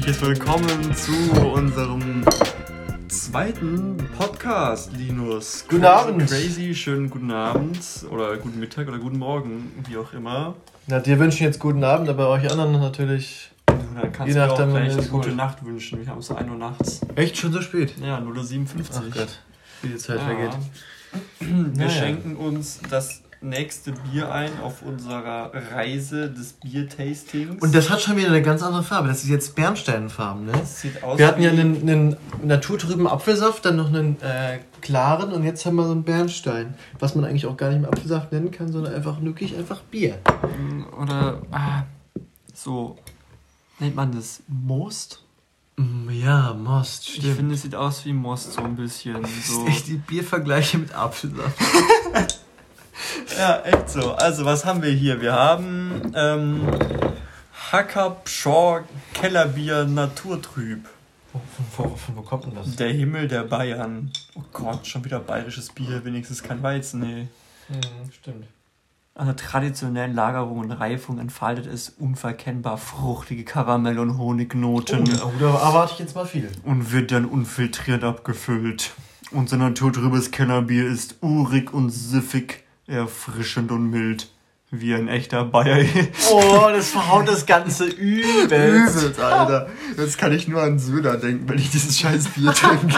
Herzliches Willkommen zu unserem zweiten Podcast, Linus. Guten Crazy, Abend. Crazy, schönen guten Abend oder guten Mittag oder guten Morgen, wie auch immer. Na, dir wünschen jetzt guten Abend, aber euch anderen natürlich. Dann kannst Je du auch gleich eine gute. Nacht wünschen. Wir haben es 1 Uhr nachts. Echt schon so spät? Ja, 0.57 Ach Uhr. Gott, wie die Zeit Ja. vergeht. Wir Naja. schenken uns das nächste Bier ein auf unserer Reise des Biertastings. Und das hat schon wieder eine ganz andere Farbe. Das ist jetzt Bernsteinfarben, ne? Das sieht aus Wir hatten ja einen, einen naturtrüben Apfelsaft, dann noch einen äh, klaren und jetzt haben wir so einen Bernstein. Was man eigentlich auch gar nicht mehr Apfelsaft nennen kann, sondern einfach wirklich einfach Bier. Oder ah, so nennt man das Most? Mm, Ja, Most, Ich stimmt. finde, es sieht aus wie Most so ein bisschen. So. Echt die Biervergleiche mit Apfelsaft. Ja, echt so. Also, was haben wir hier? Wir haben ähm, Hacker Pschor Kellerbier Naturtrüb. Von, von, von wo kommt denn das? Der Himmel der Bayern. Oh Gott, schon wieder bayerisches Bier, wenigstens kein Weizen, nee. Mhm, stimmt. An der traditionellen Lagerung und Reifung entfaltet es unverkennbar fruchtige Karamell- und Honignoten. Oh, da erwarte ich jetzt mal viel. und wird dann unfiltriert abgefüllt. Unser naturtrübes Kellerbier ist urig und siffig, erfrischend und mild. Wie ein echter Bayer. Oh, das verhaut das Ganze übelst. Alter. Jetzt kann ich nur an Söder denken, wenn ich dieses scheiß Bier trinke.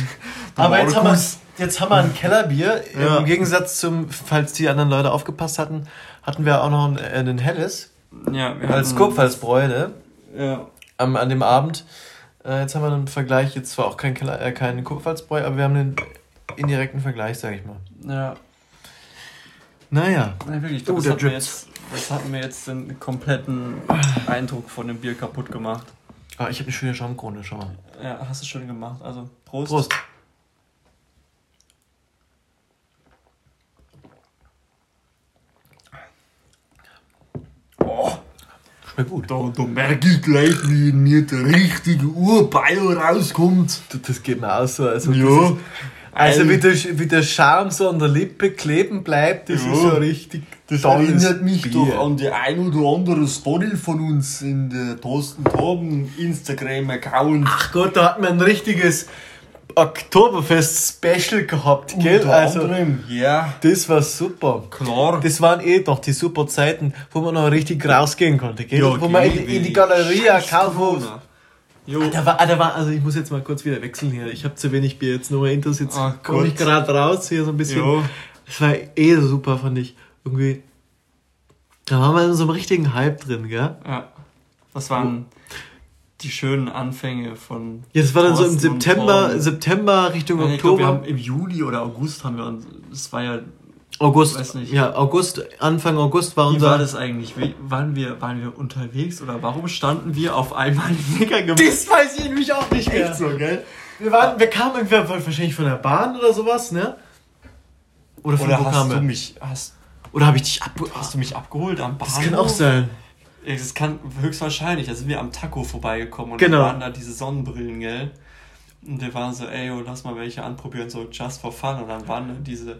Aber jetzt haben, wir, jetzt haben wir ein Kellerbier. Ja. Im Gegensatz zum, falls die anderen Leute aufgepasst hatten, hatten wir auch noch ein, äh, einen Helles Ja, wir als hatten- Kurpfalzbräu, ne? Ja. Am, an dem Abend. Äh, jetzt haben wir einen Vergleich, jetzt zwar auch kein, Keller, äh, kein Kurpfalzbräu, aber wir haben einen indirekten Vergleich, sag ich mal. Ja. Naja. Nein, wirklich. Ich Oh, das, hat mir jetzt, das hat mir jetzt den kompletten Eindruck von dem Bier kaputt gemacht. Ah, ich habe eine schöne Schaumkrone, schau mal. Ja, hast du schön gemacht. Also, Prost. Prost. Oh, Schmeckt gut. da, da merke ich gleich, wie in mir der richtige Urbayer rauskommt. Das- Das geht mir auch so. Also, Ja. Also wie, der, wie der Charme so an der Lippe kleben bleibt, das Ja. ist so richtig Das erinnert mich Bier. doch an die ein oder andere Story von uns in der Thorsten Torben Instagram-Account. Ach Gott, da hat man ein richtiges Oktoberfest-Special gehabt, gell? Unter Also, anderem, ja, das war super. klar. Das waren eh doch die super Zeiten, wo man noch richtig rausgehen konnte, gell? Ja, wo man in, in die Kaufhof. Corona. Jo. Ah, Da war, ah, da war, also ich muss jetzt mal kurz wieder wechseln hier. Ich habe zu wenig Bier jetzt nur Intros, jetzt Ach komme ich gerade raus hier so ein bisschen. Jo. Das war eh super, fand ich. Irgendwie. Da waren wir in so einem richtigen Hype drin, gell? Ja. Das waren die schönen Anfänge von. Ja, das war dann so im September. September Richtung Ja, ich glaub, Oktober. haben im Juli oder August haben wir uns. Das war ja. August. weiß nicht. Ja, August, Anfang August war Wie unser. war das eigentlich? Wie, waren, wir, waren wir unterwegs oder warum standen wir auf einmal in Nickergebiet? Das weiß ich nämlich auch nicht mehr. Echt so, gell? Wir, waren, wir kamen irgendwie wahrscheinlich von der Bahn oder sowas, ne? Oder von Oder wo hast du mich, hast, Oder habe ich dich ab... hast du mich abgeholt am Bahnhof? Das kann auch sein. Das kann höchstwahrscheinlich. Da sind wir am Taco vorbeigekommen und Genau. da waren da diese Sonnenbrillen, gell? Und wir waren so, ey, oh, lass mal welche anprobieren, so just for fun. Und dann waren da diese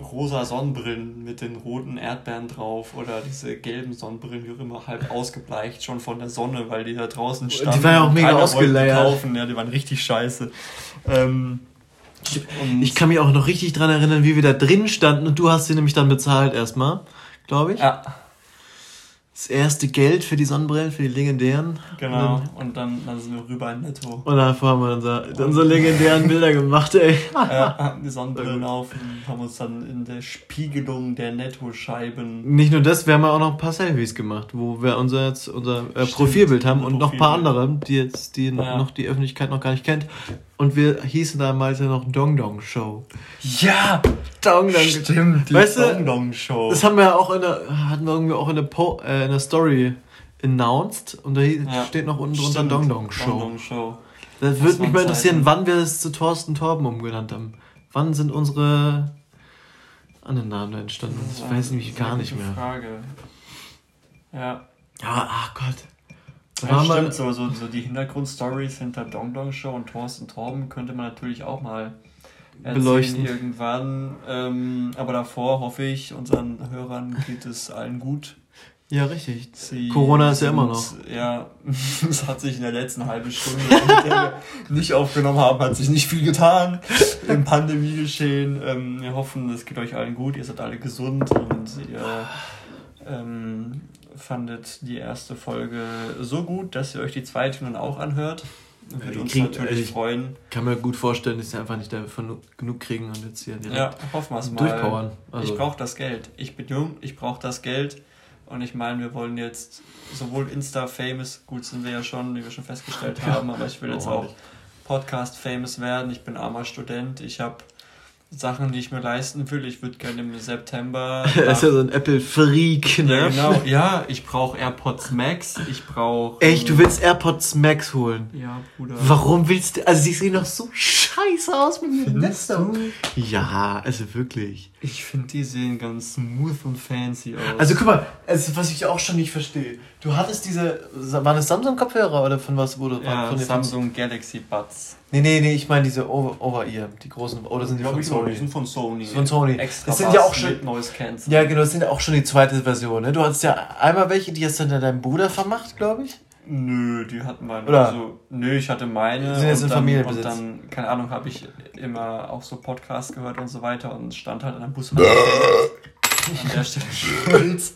rosa Sonnenbrillen mit den roten Erdbeeren drauf oder diese gelben Sonnenbrillen, wie auch immer, halb ausgebleicht schon von der Sonne, weil die da draußen standen. waren ja auch mega die ausgeleiert. kaufen, ja, die waren richtig scheiße. Ähm, Ich kann mich auch noch richtig dran erinnern, wie wir da drin standen und du hast sie nämlich dann bezahlt erstmal, glaube ich. ja, Das erste Geld für die Sonnenbrillen, für die legendären. genau. Und dann, dann sind wir rüber in Netto. Und davor haben wir unsere, unsere legendären Bilder gemacht, ey. Ja, hatten die Sonnenbrillen auf und haben uns dann in der Spiegelung der Nettoscheiben. Nicht nur das, wir haben ja auch noch ein paar Selfies gemacht, wo wir unser, jetzt unser äh, Profilbild haben und noch ein paar Profilbild. andere, die jetzt die Ja. noch die Öffentlichkeit noch gar nicht kennt. Und wir hießen damals ja noch Dong Dong Show. Ja, Dong Dong. stimmt. Die Weißt Dong Dong Show. Das haben wir ja auch in der, hatten wir irgendwie auch in der, po, äh, in der Story announced und da Ja. steht noch unten drunter. Dong Dong Show. Dong Dong Show. Das Das würde mich mal interessieren, Zeiten. wann wir es zu Thorsten Torben umgenannt haben. Wann sind unsere anderen Namen da entstanden? Das Ich ist weiß eine nämlich gar nicht mehr. Frage. Ja. Ja, ach Gott. Ja, stimmt, so, so, so die Hintergrundstories hinter Dong Dong Show und Thorsten Torben könnte man natürlich auch mal erzählen Beleuchten. irgendwann. Ähm, aber davor hoffe ich, unseren Hörern geht es allen gut. ja, richtig. Sie Corona ist ja immer noch. Ja, es hat sich in der letzten halben Stunde, der wir nicht aufgenommen haben, hat sich nicht viel getan im Pandemiegeschehen. Ähm, wir hoffen, es geht euch allen gut, ihr seid alle gesund und ihr ähm, fandet die erste Folge so gut, dass ihr euch die zweite nun auch anhört. Würde die uns kriegen- natürlich also ich- freuen. Kann mir gut vorstellen, dass sie einfach nicht davon genug kriegen und jetzt hier direkt Ja, hoffen wir es mal. durchpowern. Also, ich brauche das Geld. Ich bin jung, ich brauche das Geld. Und ich meine, wir wollen jetzt sowohl Insta-famous, gut sind wir ja schon, wie wir schon festgestellt haben, aber ich will jetzt auch. Podcast-famous werden. Ich bin armer Student. Ich habe Sachen, die ich mir leisten will. Ich würde gerne im September. er ist ja so ein Apple-Freak, ne? ja, genau. Ja, ich brauche AirPods Max. Ich brauche. Echt, du willst AirPods Max holen? Ja, Bruder. Warum willst du. Also, sie sehen doch so scheiße aus mit dem du? Ja, also wirklich. Ich finde, die sehen ganz smooth und fancy aus. Also guck mal, also, was ich auch schon nicht verstehe. Du hattest diese, waren das Samsung-Kopfhörer oder von was wurde? ja, von den- Samsung Galaxy Buds. Nee, nee, nee, ich meine diese Over- Over-Ear, die großen, oder sind die von Sony? sind von Sony. Von Sony. Extra Das sind ja auch schon- Noise Cancel. Ja, genau, das sind ja auch schon die zweite Version, ne? Du hattest ja einmal welche, die hast du dann deinem Bruder vermacht, glaube ich. Nö, die hatten meine. Oder? Also, nö, ich hatte meine. Die sind jetzt und in dann, Familienbesitz. Und dann, keine Ahnung, habe ich immer auch so Podcasts gehört und so weiter und stand halt an der Bus. an der Stelle Schulz.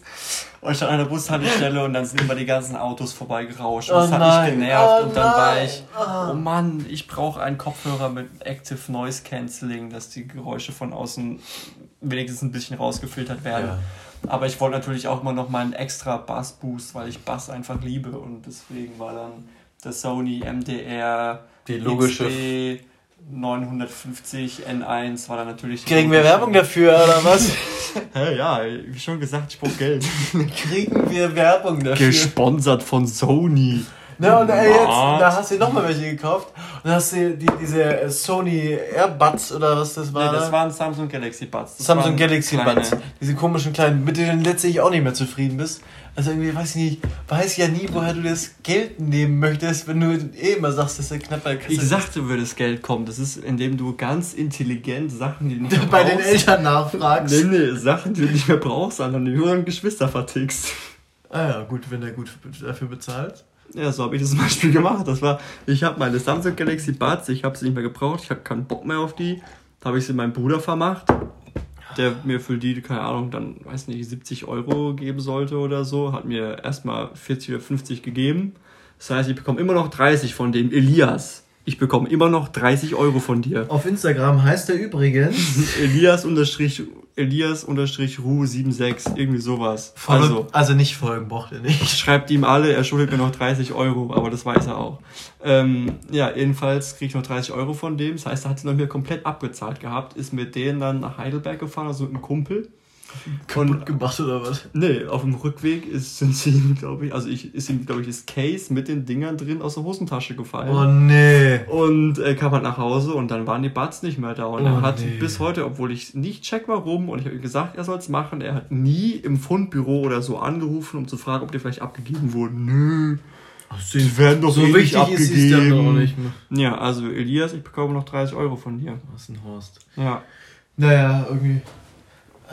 Und stand an der Bushaltestelle und dann sind immer die ganzen Autos vorbeigerauscht. Und Oh das hat nein, mich genervt. oh und dann war ich, oh Mann, ich brauche einen Kopfhörer mit Active Noise Cancelling, dass die Geräusche von außen wenigstens ein bisschen rausgefiltert werden. Aber ich wollte natürlich auch immer noch mal einen extra Bass-Boost, weil ich Bass einfach liebe. Und deswegen war dann der Sony MDR Die logische- XB 950 N1 war dann natürlich... Kriegen wir Werbung dafür, oder was? Hä, ja, wie schon gesagt, ich brauche Geld. Kriegen wir Werbung dafür? Gesponsert von Sony. Na, und ey, jetzt, Was? da hast du nochmal welche gekauft. Und dann hast du die, diese äh, Sony Airbuds oder was das war. Nee, das da? waren Samsung Galaxy Buds. Das Samsung Galaxy kleine- Buds. Diese komischen kleinen, mit denen du letztlich auch nicht mehr zufrieden bist. Also irgendwie, weiß ich nicht, weiß ja nie, woher du das Geld nehmen möchtest, wenn du eh immer sagst, dass der knapp bei der Kasse Ich sagte, würde das Geld kommen. Das ist, indem du ganz intelligent Sachen, die du nicht mehr bei den brauchst- Eltern nachfragst. Nee, nee, Sachen, die du nicht mehr brauchst, sondern die du an Geschwister vertickst. Ah ja, gut, wenn er gut dafür bezahlt. Ja, so habe ich das zum Beispiel gemacht. Das war, ich habe meine Samsung Galaxy Buds, ich habe sie nicht mehr gebraucht, ich habe keinen Bock mehr auf die. Da habe ich sie meinem Bruder vermacht, der mir für die, keine Ahnung, dann, weiß nicht, 70 Euro geben sollte oder so. Hat mir erstmal 40 oder 50 gegeben. Das heißt, ich bekomme immer noch 30 von dem Elias. Ich bekomme immer noch 30 Euro von dir. Auf Instagram heißt er übrigens. Elias unterstrich, Elias unterstrich Ru 76, irgendwie sowas. Also, Also, also nicht folgen, braucht er nicht. schreibt ihm alle, er schuldet mir noch 30 Euro, aber das weiß er auch. Ähm, ja, jedenfalls krieg ich noch 30 Euro von dem. Das heißt, er hat sie noch mir komplett abgezahlt gehabt, ist mit denen dann nach Heidelberg gefahren, also mit einem Kumpel. Kaputt gemacht oder was? Nee, auf dem Rückweg ist, sind sie ihm, glaube ich, also ich, ist ihm, glaube ich, das Case mit den Dingern drin aus der Hosentasche gefallen. Oh nee. Und er kam halt nach Hause und dann waren die Buds nicht mehr da. Und Oh, er hat nee. bis heute, obwohl ich nicht check warum, und ich habe ihm gesagt, er soll es machen, er hat nie im Fundbüro oder so angerufen, um zu fragen, ob die vielleicht abgegeben wurden. Nö. Die werden doch So eh nicht wichtig ist es dann abgegeben. auch nicht mehr. Ja, also Elias, ich bekomme noch 30 Euro von dir. Was ein Horst. Ja. Naja, irgendwie.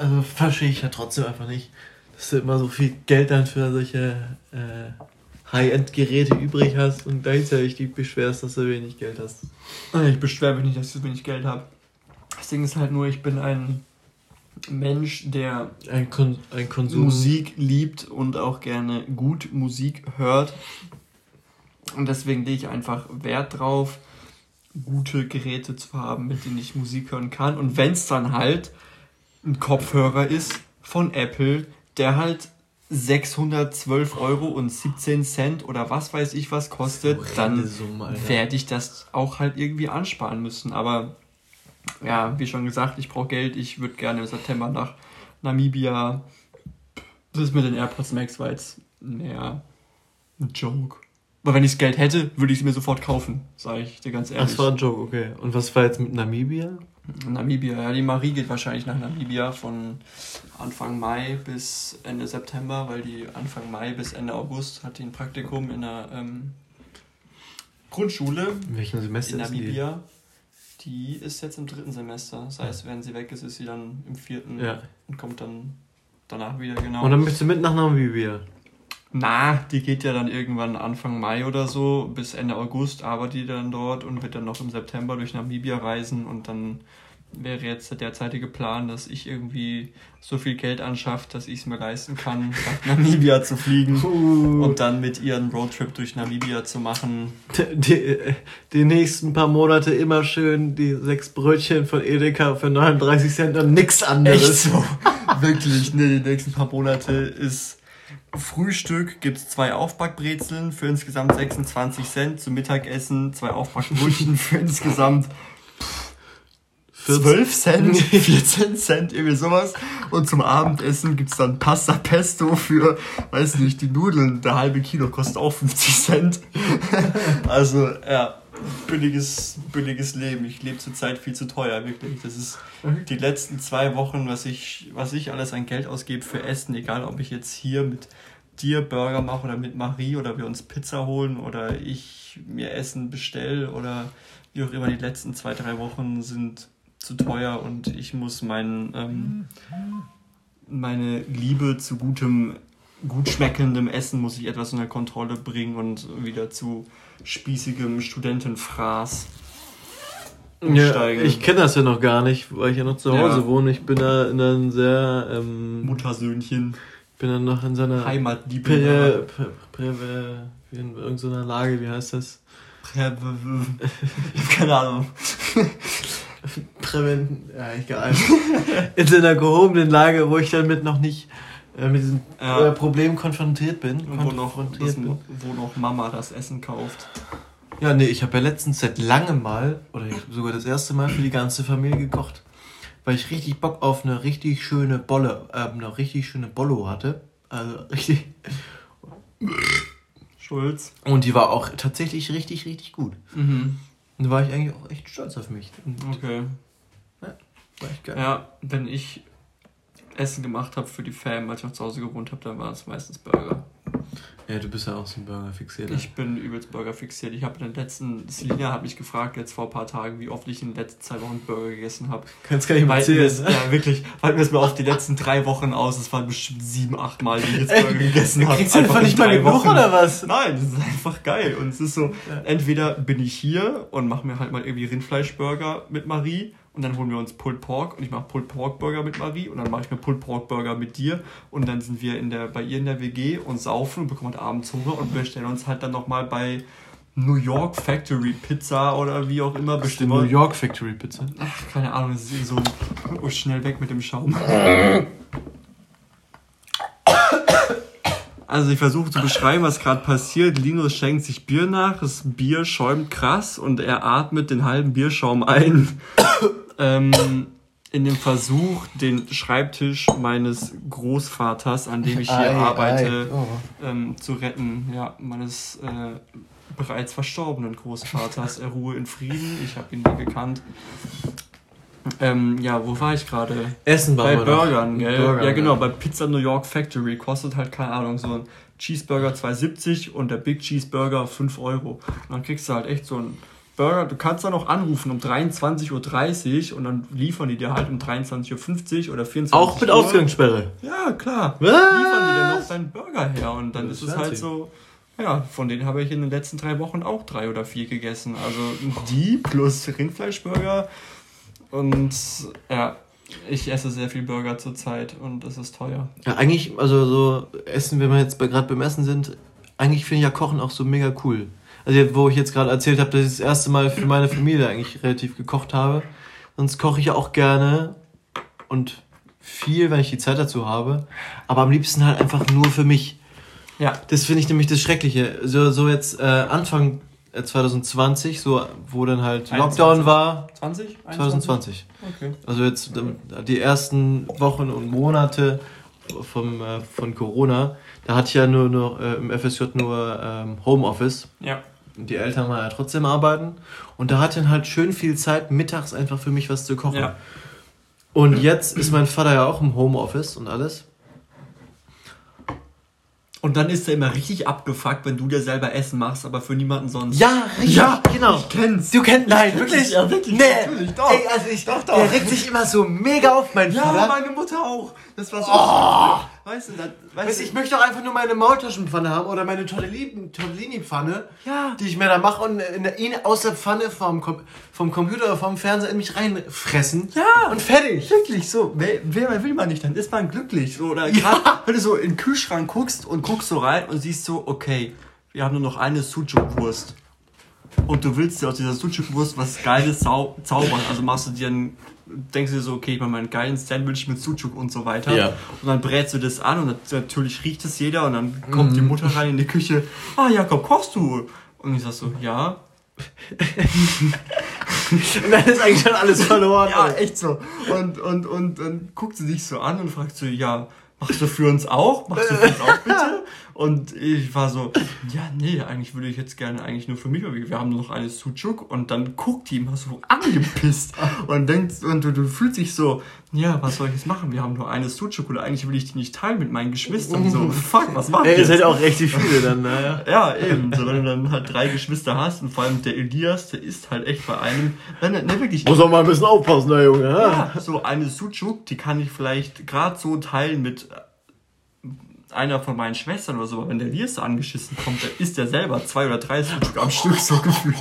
Also verstehe ich ja trotzdem einfach nicht, dass du immer so viel Geld dann für solche äh, High-End-Geräte übrig hast und gleichzeitig dich beschwerst, dass du wenig Geld hast. Ich beschwere mich nicht, dass ich so wenig Geld habe. Das Ding ist halt nur, ich bin ein Mensch, der Ein, Kon ein Konsum. Musik liebt und auch gerne gut Musik hört. Und deswegen lege ich einfach Wert drauf, gute Geräte zu haben, mit denen ich Musik hören kann. Und wenn es dann halt ein Kopfhörer ist von Apple, der halt 612 Euro und 17 Cent oder was weiß ich was kostet, dann werde ich das auch halt irgendwie ansparen müssen. Aber ja, wie schon gesagt, ich brauche Geld. Ich würde gerne im September nach Namibia. Das mit den AirPods Max war jetzt mehr Ein Joke. Aber wenn ich das Geld hätte, würde ich es mir sofort kaufen, sage ich dir ganz ehrlich. Das war ein Joke, okay. Und was war jetzt mit Namibia? Namibia, ja, die Marie geht wahrscheinlich nach Namibia von Anfang Mai bis Ende September, weil die Anfang Mai bis Ende August hat die ein Praktikum in der ähm, Grundschule In welchem Semester in ist die? Namibia. Die ist jetzt im dritten Semester. Das heißt, wenn sie weg ist, ist sie dann im vierten Ja. und kommt dann danach wieder genau. Und dann möchtest du mit nach Namibia? Na, die geht ja dann irgendwann Anfang Mai oder so, bis Ende August arbeitet die dann dort und wird dann noch im September durch Namibia reisen und dann wäre jetzt der derzeitige Plan, dass ich irgendwie so viel Geld anschafft, dass ich es mir leisten kann, nach Namibia zu fliegen und dann mit ihr einen Roadtrip durch Namibia zu machen. Die, die nächsten paar Monate immer schön die sechs Brötchen von Edeka für 39 Cent und nix anderes. so? Wirklich, ne, die nächsten paar Monate ist Frühstück, gibt's zwei Aufbackbrezeln für insgesamt 26 Cent, zum Mittagessen zwei Aufbackbrötchen für insgesamt 12 Cent, 14 Cent, irgendwie sowas. Und zum Abendessen gibt's dann Pasta Pesto für, weiß nicht, die Nudeln, der halbe Kilo kostet auch 50 Cent. Also, ja, billiges, billiges Leben. Ich lebe zurzeit viel zu teuer, wirklich. Das ist die letzten zwei Wochen, was ich, was ich alles an Geld ausgebe für Essen, egal ob ich jetzt hier mit dir Burger mache oder mit Marie oder wir uns Pizza holen oder ich mir Essen bestelle oder wie auch immer, die letzten zwei, drei Wochen sind zu teuer und ich muss meinen, ähm, meine Liebe zu gutem, gut schmeckendem Essen muss ich etwas unter Kontrolle bringen und wieder zu spießigem Studentenfraß Ja, umsteigen. ich kenne das ja noch gar nicht, weil ich ja noch zu Hause Ja. wohne. Ich bin da in einem sehr, ähm, Muttersöhnchen, bin dann noch in so einer Heimatliebe. Prä, Prä, Prä, in irgendeiner Lage, wie heißt das? Ich hab keine Ahnung. Prävent, ja, egal. in so einer gehobenen Lage, wo ich damit noch nicht äh, mit diesem Ja. äh, Problem konfrontiert bin. Und wo noch, das, bin. wo noch Mama das Essen kauft. Ja, nee, ich habe ja letztens seit langem mal, oder sogar das erste Mal für die ganze Familie gekocht. Weil ich richtig Bock auf eine richtig schöne Bolle, äh, eine richtig schöne Bollo hatte. Also richtig. Schulz. Und die war auch tatsächlich richtig, richtig gut. Mhm. Und da war ich eigentlich auch echt stolz auf mich. Und Okay. war echt geil. Ja, wenn ich Essen gemacht habe für die Fam, als ich noch zu Hause gewohnt habe, dann waren es meistens Burger. Ja, du bist ja auch so ein Burger fixiert. Ich bin übelst Burger fixiert. Ich habe in den letzten, Selina hat mich gefragt jetzt vor ein paar Tagen, wie oft ich in den letzten zwei Wochen Burger gegessen habe. Kannst gar nicht mal erzählen. es, ja wirklich, halten wir es mal auf die letzten drei Wochen aus. Es waren bestimmt sieben, acht Mal, die ich jetzt Burger gegessen habe. Kriegst du einfach nicht mal genug Wochen. oder was? Nein, das ist einfach geil. Und es ist so, Ja. entweder bin ich hier und mache mir halt mal irgendwie Rindfleischburger mit Marie und dann holen wir uns Pulled Pork und ich mache Pulled Pork Burger mit Marie und dann mache ich mir Pulled Pork Burger mit dir und dann sind wir in der, bei ihr in der WG und saufen und bekommen halt abends Hunger und bestellen uns halt dann nochmal bei New York Factory Pizza oder wie auch immer bestimmt. New York Factory Pizza. Ach, keine Ahnung, das ist so oh, schnell weg mit dem Schaum. Also ich versuche zu beschreiben, was gerade passiert. Linus schenkt sich Bier nach, das Bier schäumt krass und er atmet den halben Bierschaum ein. Ähm, in dem Versuch, den Schreibtisch meines Großvaters, an dem ich hier Ei, arbeite, ei. Oh. ähm, zu retten. Ja, meines äh, bereits verstorbenen Großvaters. Er ruhe in Frieden. Ich habe ihn nie gekannt. Ähm, ja, wo war ich gerade? Essen war Bei. Burgern, gell? Burgern, ja, genau, bei Pizza New York Factory kostet halt, keine Ahnung, so ein Cheeseburger 2,70 und der Big Cheeseburger 5 Euro. Und dann kriegst du halt echt so einen Burger. Du kannst dann auch anrufen um 23.30 Uhr und dann liefern die dir halt um 23.50 Uhr oder 24 Auch mit Uhr. Ausgangssperre. Ja, klar. Was? Liefern die dir noch deinen Burger her und dann ist es halt so. Ja, von denen habe ich in den letzten drei Wochen auch drei oder vier gegessen. Also die plus Rindfleischburger. Und ja, ich esse sehr viel Burger zurzeit und es ist teuer. Ja, eigentlich, also so Essen, wenn wir jetzt bei- gerade beim Essen sind, eigentlich finde ich ja Kochen auch so mega cool. Also wo ich jetzt gerade erzählt habe, dass ich das erste Mal für meine Familie eigentlich relativ gekocht habe. Sonst koche ich ja auch gerne und viel, wenn ich die Zeit dazu habe. Aber am liebsten halt einfach nur für mich. Ja. Das finde ich nämlich das Schreckliche. So, so jetzt äh, Anfang äh, 2020, so wo dann halt 21. Lockdown war. 20? 2020. Okay. Also jetzt ähm, die ersten Wochen und Monate vom, äh, von Corona, Da hatte ich ja nur, nur äh, im FSJ nur ähm, Homeoffice. Ja. Und die Eltern waren ja trotzdem arbeiten. Und da hat dann halt schön viel Zeit, mittags einfach für mich was zu kochen. Ja. Und jetzt ist mein Vater ja auch im Homeoffice und alles. Und dann ist er immer richtig abgefuckt, wenn du dir selber Essen machst, aber für niemanden sonst. Ja, richtig, Ja, genau. ich kenn's. Du kennst, nein, wirklich? Ja, wirklich, Nee, natürlich, doch. Ey, also ich, Doch, doch. der regt sich immer so mega auf, mein Ja, Vater. meine Mutter auch. Das war so. Oh. Weißt du, das, Weißt weißt du, ich möchte doch einfach nur meine Maultaschenpfanne haben oder meine Tortellini- Tortellini-Pfanne, Ja. die ich mir da mache und in der, ihn aus der Pfanne vom, vom Computer oder vom Fernseher in mich reinfressen. Ja. Und fertig. Wirklich so. Wer, wer will man nicht, dann ist man glücklich. So, oder gerade, wenn du so in den Kühlschrank guckst und guckst so rein und siehst so, okay, wir haben nur noch eine Sucuk-Wurst. Und du willst dir aus dieser Sucuk-Wurst was Geiles zau zaubern. Also machst du dir ein, denkst du dir so, okay, ich mache mal einen geilen Sandwich mit Sucuk und so weiter. Ja. Und dann brätst du das an und natürlich riecht es jeder und dann kommt die Mutter rein in die Küche. Ah, Jakob, kochst du? Und ich sag so, ja. Und dann ist eigentlich schon alles verloren. Ja, echt so. Und, und, und dann guckt sie dich so an und fragt so, ja, machst du für uns auch? Machst du für uns auch bitte? Und ich war so, ja, nee, eigentlich würde ich jetzt gerne eigentlich nur für mich, weil wir haben nur noch eine Sucuk und dann guckt die immer so angepisst und denkt, und du, du fühlst dich so, ja, was soll ich jetzt machen? Wir haben nur eine Sucuk oder eigentlich will ich die nicht teilen mit meinen Geschwistern. So, fuck, was mach ich Ey, jetzt? das sind auch richtig viele dann, naja. Ja, eben. So, wenn du dann halt drei Geschwister hast und vor allem der Elias, der ist halt echt bei einem, er, ne, wirklich, Muss auch mal ein bisschen aufpassen, der Junge. Ja. ja, so eine Sucuk, die kann ich vielleicht gerade so teilen mit einer von meinen Schwestern oder so, aber wenn der da angeschissen kommt, dann isst er selber zwei oder drei Sucuk am Stück so gefühlt.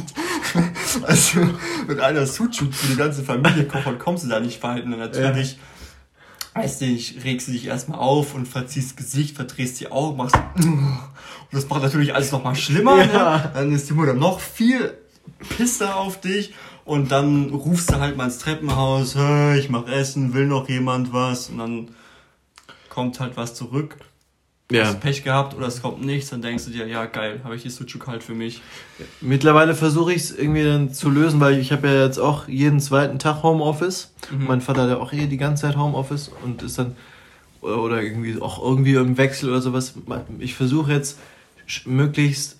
Also mit einer Sucuk für die ganze Familie kochen, kommst du da nicht verhalten. Und natürlich, weißt du, ich regst du dich erstmal auf und verziehst Gesicht, verdrehst die Augen, machst und das macht natürlich alles nochmal schlimmer. Ja. Ne? Dann ist die Mutter noch viel pisser auf dich und dann rufst du halt mal ins Treppenhaus, hey, ich mach Essen, will noch jemand was und dann kommt halt was zurück. Ja. Hast Pech gehabt oder es kommt nichts, dann denkst du dir, ja geil, habe ich die Sucuk halt für mich. Mittlerweile versuche ich es irgendwie dann zu lösen, weil ich habe ja jetzt auch jeden zweiten Tag Homeoffice. Mhm. Mein Vater hat ja auch eh die ganze Zeit Homeoffice und ist dann oder irgendwie auch irgendwie im Wechsel oder sowas. Ich versuche jetzt möglichst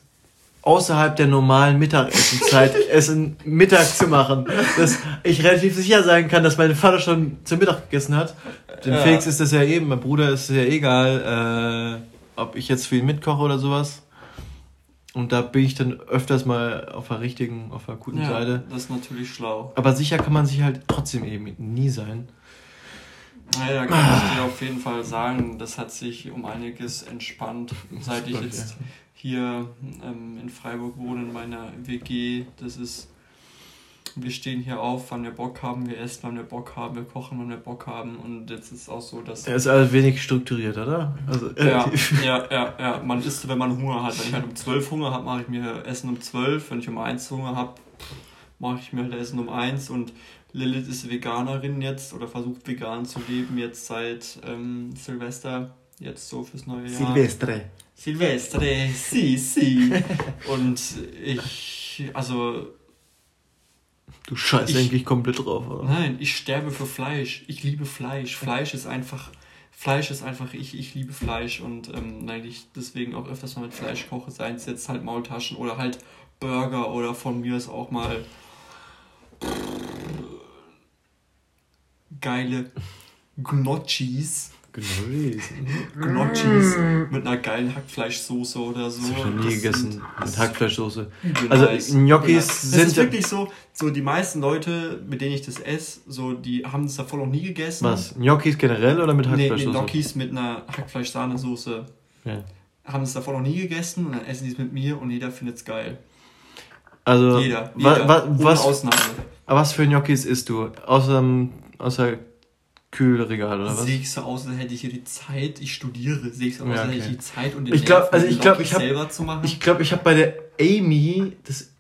außerhalb der normalen Mittagessenzeit Essen Mittag zu machen, dass ich relativ sicher sein kann, dass mein Vater schon zum Mittag gegessen hat. Dem Ja. Felix ist das ja eben, mein Bruder ist es ja egal, äh, ob ich jetzt viel mitkoche oder sowas. Und da bin ich dann öfters mal auf der richtigen, auf der guten Seite. das ist natürlich schlau. Aber sicher kann man sich halt trotzdem eben nie sein. Naja, da kann ich dir auf jeden Fall sagen, das hat sich um einiges entspannt, seit ich, jetzt hier ähm, in Freiburg wohne, in meiner WG. Das ist, wir stehen hier auf, wann wir Bock haben, wir essen, wann wir Bock haben, wir kochen, wann wir Bock haben. Und jetzt ist es auch so, dass. Er ist also wenig strukturiert, oder? Also, Ja, ja, ja, ja. Man isst, wenn man Hunger hat. Wenn ich halt um 12 Hunger habe, mache ich mir Essen um 12. Wenn ich um 1 Hunger habe, mache ich mir halt Essen um 1. Und Lilith ist Veganerin jetzt oder versucht vegan zu leben jetzt seit ähm, Silvester. Jetzt so fürs neue Jahr. Silvestre. Silvestre, si, si. Und ich, also, Du scheißt Ich- eigentlich komplett drauf, oder? nein, ich sterbe für Fleisch. Ich liebe Fleisch. Fleisch ist einfach, Fleisch ist einfach, ich, ich liebe Fleisch und ähm, eigentlich deswegen auch öfters mal mit Fleisch koche, seien es jetzt halt Maultaschen oder halt Burger oder von mir ist auch mal geile Gnocchis. Genau. Gnocchis mit einer geilen Hackfleischsoße oder so. Das hab ich noch nie gegessen. Mit Hackfleischsoße. Also, nice. Gnocchis. Das sind ist ja- wirklich so, so die meisten Leute, mit denen ich das esse, so die haben das davor noch nie gegessen. Was? Gnocchis generell oder mit Nee, nee, Hackfleischsoße? Gnocchis mit einer Hackfleisch-Sahnesoße. Ja. Haben es davor noch nie gegessen und dann essen die es mit mir und jeder findet es geil. Also, Jeder. wa, jeder wa, ohne was, Ausnahme. was für Gnocchis isst du? Außer, außer Kühlregal oder was? Sehe ich so aus, als hätte ich hier die Zeit, ich studiere, sehe ich so aus, als hätte ich die Zeit und den Ich glaub- also ich glaub, Gnocchis ich hab- selber zu machen. Ich glaube, ich habe bei der Amy das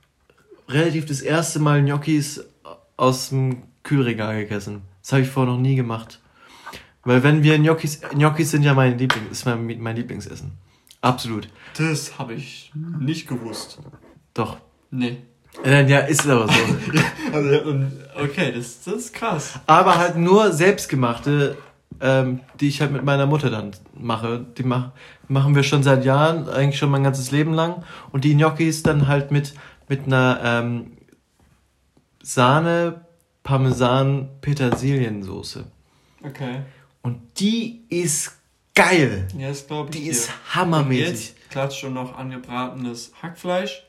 relativ das erste Mal Gnocchis aus dem Kühlregal gegessen. Das habe ich vorher noch nie gemacht. Weil wenn wir Gnocchis, Gnocchis sind ja mein Liebling, ist mein, mein Lieblingsessen. Absolut. das habe ich nicht gewusst. Doch. Nee. Äh, Ja, ist aber so. Also, und- okay, das, das ist krass. aber halt nur selbstgemachte ähm, die ich halt mit meiner Mutter dann mache. Die mach, machen wir schon seit Jahren, eigentlich schon mein ganzes Leben lang. Und die Gnocchis dann halt mit, mit einer ähm, Sahne, Parmesan, Petersiliensoße. Okay. Und die ist geil. Ja, das glaube ich. Die dir. ist hammermäßig. Und jetzt klatscht schon noch angebratenes Hackfleisch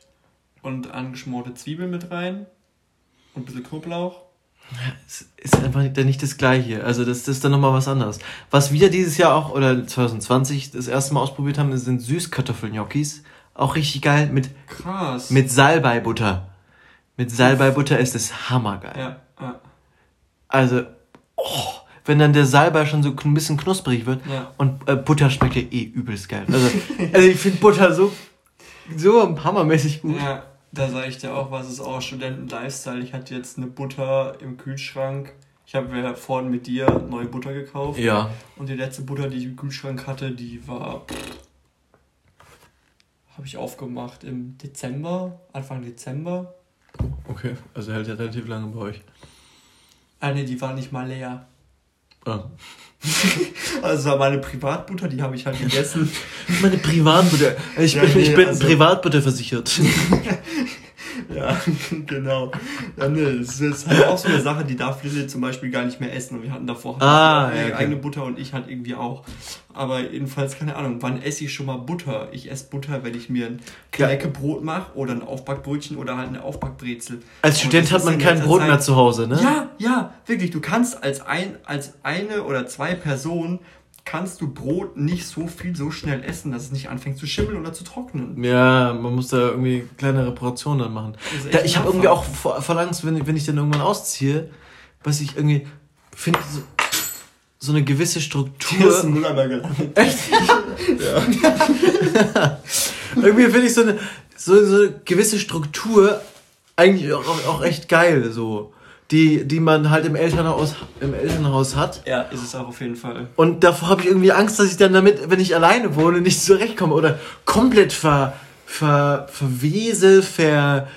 und angeschmorte Zwiebeln mit rein. Und ein bisschen Knoblauch. Es ist einfach nicht, nicht das Gleiche. Also das, das ist dann nochmal was anderes. Was wir dieses Jahr auch, oder 2020, das erste Mal ausprobiert haben, sind Süßkartoffelgnocchis. Auch richtig geil mit, Krass. mit Salbeibutter. Mit Salbeibutter ist es hammergeil. Ja, ja. Also, oh, wenn dann der Salbei schon so ein bisschen knusprig wird Ja. und äh, Butter schmeckt ja eh übelst geil. Also, also ich finde Butter so, so hammermäßig gut. Ja, da sage ich dir auch, was ist auch Studenten-Lifestyle. Ich hatte jetzt eine Butter im Kühlschrank. Ich habe ja vorhin mit dir neue Butter gekauft. Ja. Und die letzte Butter, die ich im Kühlschrank hatte, die war. Habe ich aufgemacht im Dezember, Anfang Dezember. Okay, also hält ja relativ lange bei euch. Ah, ne, die war nicht mal leer. Ah. Also, war meine Privatbutter, die habe ich halt gegessen. Meine Privatbutter. Ich Ja, bin, ich nee, bin also- Privatbutter versichert. Ja, genau. Ja, ne, das ist halt auch so eine Sache, die darf Lille zum Beispiel gar nicht mehr essen. Und wir hatten davor halt Ah, ihre ja, okay. eigene Butter und ich halt irgendwie auch. Aber jedenfalls, keine Ahnung, wann esse ich schon mal Butter? Ich esse Butter, wenn ich mir ein Knäckebrot mache oder ein Aufbackbrötchen oder halt eine Aufbackbrezel. Als Und Student hat man in kein Brot Zeit- mehr zu Hause, ne? Ja, ja, wirklich. Du kannst als, ein, als eine oder zwei Personen kannst du Brot nicht so viel so schnell essen, dass es nicht anfängt zu schimmeln oder zu trocknen. Ja, man muss da irgendwie kleine Reparationen dann machen. Da, echt ich habe irgendwie auch vor Angst, wenn, wenn ich dann irgendwann ausziehe, was ich irgendwie finde, so, so eine gewisse Hier ist ein Struktur. Mülleimer gelandet. irgendwie finde ich so eine, so, so eine gewisse Struktur eigentlich auch, auch echt geil, so. Die, die man halt im Elternhaus, im Elternhaus hat. Ja, ist es auch auf jeden Fall. Und davor habe ich irgendwie Angst, dass ich dann damit, wenn ich alleine wohne, nicht zurechtkomme oder komplett ver, ver, verwesel, ver,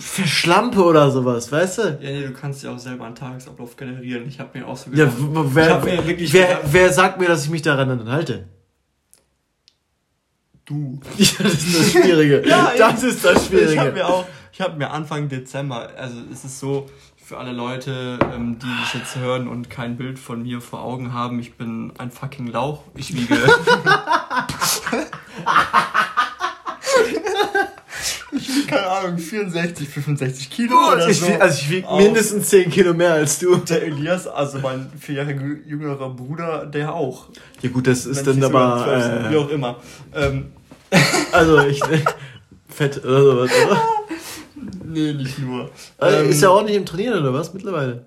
verschlampe oder sowas, weißt du? Ja, nee, du kannst ja auch selber einen Tagesablauf generieren. Ich habe mir auch so Ja, gedacht. ich wer, mir wirklich wer, gedacht, wer sagt mir, dass ich mich daran halte? du. Ja, das ist das Schwierige. Ja, das ist das Ich habe Schwierige. mir auch, ich habe mir Anfang Dezember, also es ist so, für alle Leute, ähm, die mich jetzt hören und kein Bild von mir vor Augen haben, ich bin ein fucking Lauch. Ich wiege. ich wiege, keine Ahnung, 64, 65 Kilo oder ich, so. wieg- also ich wiege mindestens 10 Kilo mehr als du. Der Elias, also mein vier Jahre jü- jüngerer Bruder, der auch. Ja gut, das ist Wenn dann aber, sind, wie äh, auch immer. Ähm, also ich, fett oder sowas, oder? Nee, nicht nur. Also Ähm, ist ja auch nicht im Trainieren oder was mittlerweile?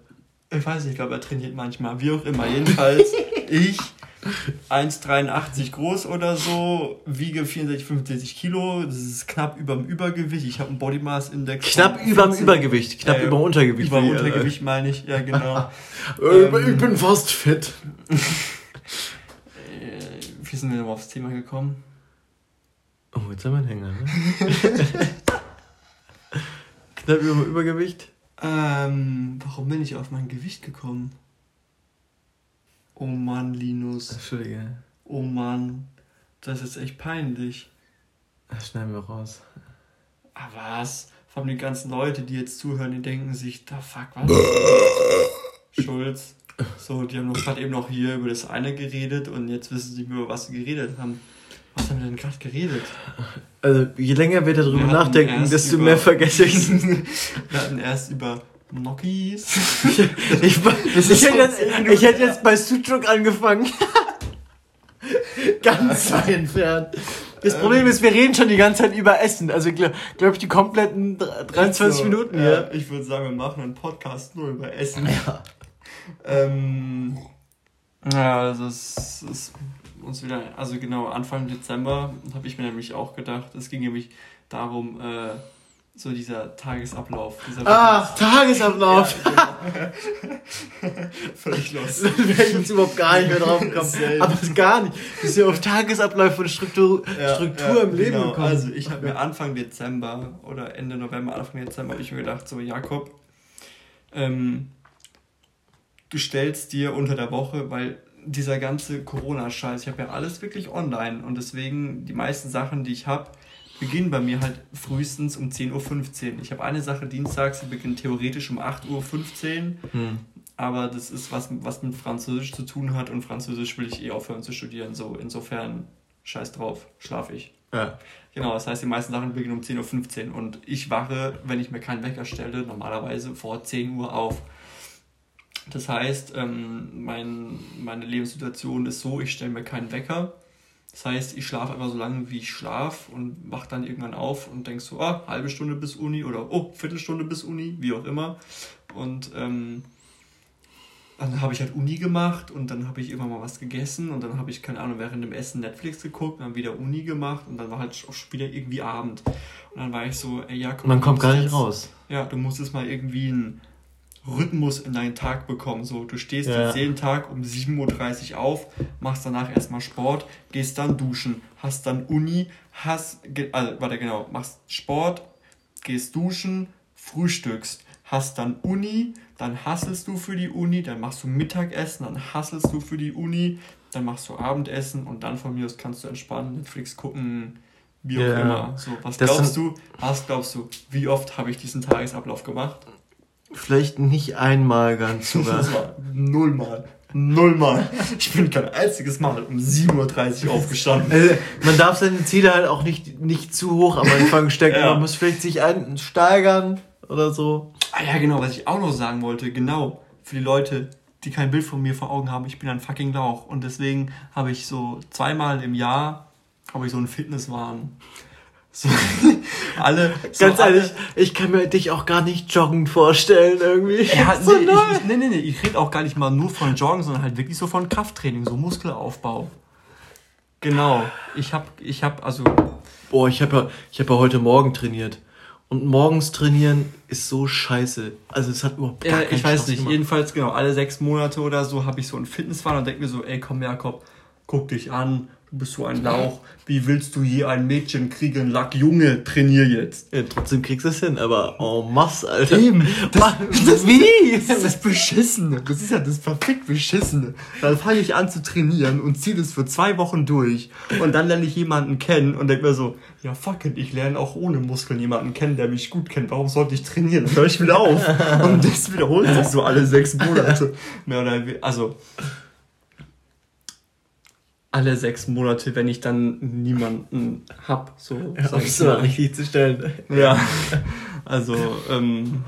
Ich weiß nicht, ich glaube, er trainiert manchmal. Wie auch immer. Jedenfalls, ich, 1,83 groß oder so, wiege 64, 65 Kilo. Das ist knapp überm Übergewicht. Ich habe einen Body Mass Index. Knapp überm 14. Übergewicht, knapp Äh, überm Untergewicht. Überm wie, äh, Untergewicht meine ich, ja genau. Äh, Ähm, ich bin fast fett. äh, wie sind wir denn aufs Thema gekommen? Oh, jetzt haben wir einen Hänger, ne? Knapp über Übergewicht. Ähm, warum bin ich auf mein Gewicht gekommen? Oh Mann, Linus. Entschuldige. Oh Mann. Das ist echt peinlich. Das schneiden wir raus. Ah, was? Vor allem die ganzen Leute, die jetzt zuhören, die denken sich, da fuck, was? Schulz. So, die haben gerade eben noch hier über das eine geredet und jetzt wissen sie, über was sie geredet haben. Was haben wir denn gerade geredet? Also, je länger wir darüber Wir nachdenken, desto mehr vergesse ich. Wir hatten erst über Gnocchis. ich, ich, ist hätte jetzt, ich hätte jetzt bei Sucuk angefangen. Ganz weit entfernt. Das Problem ist, wir reden schon die ganze Zeit über Essen. Also, glaube glaub ich, die kompletten dr- 23 So, Minuten ja, hier. ich würde sagen, wir machen einen Podcast nur über Essen. Ähm, ja, also es ist uns wieder, also genau Anfang Dezember habe ich mir nämlich auch gedacht, es ging nämlich darum, äh, so dieser Tagesablauf. Dieser Ah, Tagesablauf. Ja, genau. Völlig los. Wäre ich jetzt überhaupt gar nicht mehr drauf gekommen. Aber gar nicht. Du bist ja auf Tagesablauf und Struktur, Ja, Struktur ja, im Leben genau. gekommen. Also ich habe mir Anfang Dezember oder Ende November, Anfang Dezember habe ich mir gedacht, so Jakob, ähm, du stellst dir unter der Woche, weil dieser ganze Corona-Scheiß, ich habe ja alles wirklich online und deswegen die meisten Sachen, die ich habe, beginnen bei mir halt frühestens um 10.15 Uhr. Ich habe eine Sache dienstags, die beginnt theoretisch um 8.15 Uhr, hm. aber das ist was, was mit Französisch zu tun hat und Französisch will ich eh aufhören zu studieren. So, insofern, scheiß drauf, schlafe ich. Ja. Genau, das heißt, die meisten Sachen beginnen um 10.15 Uhr und ich wache, wenn ich mir keinen Wecker stelle, normalerweise vor 10 Uhr auf. Das heißt, ähm, mein, meine Lebenssituation ist so, ich stelle mir keinen Wecker. Das heißt, ich schlafe einfach so lange, wie ich schlafe und wach dann irgendwann auf und denk so, ah, halbe Stunde bis Uni oder oh, Viertelstunde bis Uni, wie auch immer. Und ähm, dann habe ich halt Uni gemacht und dann habe ich immer mal was gegessen und dann habe ich, keine Ahnung, während dem Essen Netflix geguckt, dann wieder Uni gemacht und dann war halt auch wieder irgendwie Abend. Und dann war ich so, ey, ja, komm. Man kommt gar nicht jetzt, raus. Ja, du musst jetzt mal irgendwie einen Rhythmus in deinen Tag bekommen. So, du stehst ja. jetzt jeden Tag um 7.30 Uhr auf, machst danach erstmal Sport, gehst dann duschen, hast dann Uni, hast, also, warte, genau, machst Sport, gehst duschen, frühstückst, hast dann Uni, dann hasselst du für die Uni, dann machst du Mittagessen, dann hasselst du für die Uni, dann machst du Abendessen und dann von mir aus kannst du entspannen, Netflix gucken, wie auch ja. immer. So, was das glaubst du, was glaubst du, wie oft habe ich diesen Tagesablauf gemacht? Vielleicht nicht einmal ganz sogar. nullmal. Nullmal. Ich bin kein einziges Mal um 7.30 Uhr aufgestanden. Also, man darf seine Ziele halt auch nicht, nicht zu hoch am Anfang stecken. ja. Man muss vielleicht sich ein, steigern oder so. Ah ja, genau, was ich auch noch sagen wollte. Genau. Für die Leute, die kein Bild von mir vor Augen haben, ich bin ein fucking Lauch. Und deswegen habe ich so zweimal im Jahr habe ich so einen Fitnesswahn. So, alle, so Ganz ehrlich, alle, ich kann mir dich auch gar nicht joggend vorstellen irgendwie. Ja, so nee, ich, ich, nee, nee, nee, ich rede auch gar nicht mal nur von Joggen, sondern halt wirklich so von Krafttraining, so Muskelaufbau. Genau. Ich hab, ich hab, also. Boah, ich habe ja, ich habe ja heute Morgen trainiert. Und morgens trainieren ist so scheiße. Also es hat überhaupt gar ja, Ich weiß Spaß nicht, gemacht. jedenfalls genau, alle sechs Monate oder so habe ich so einen Fitnesswahn und denke mir so, ey komm Jakob, guck dich an, Du bist so ein Lauch. Wie willst du je ein Mädchen kriegen? Lack Junge, trainier jetzt. Ja, trotzdem kriegst du es hin, aber oh, mass, Alter. Eben. Das, das, wie? Das ist beschissen. Das ist ja das perfekt Beschissene. Dann fange ich an zu trainieren und ziehe das für zwei Wochen durch. Und dann lerne ich jemanden kennen und denke mir so, ja fuck it, ich lerne auch ohne Muskeln jemanden kennen, der mich gut kennt. Warum sollte ich trainieren? Dann höre ich wieder auf. Und das wiederholt sich so alle sechs Monate. Mehr oder weniger. Also, alle sechs Monate, wenn ich dann niemanden hab, so. Ja, um es mal richtig zu stellen. Ja. Also, ähm,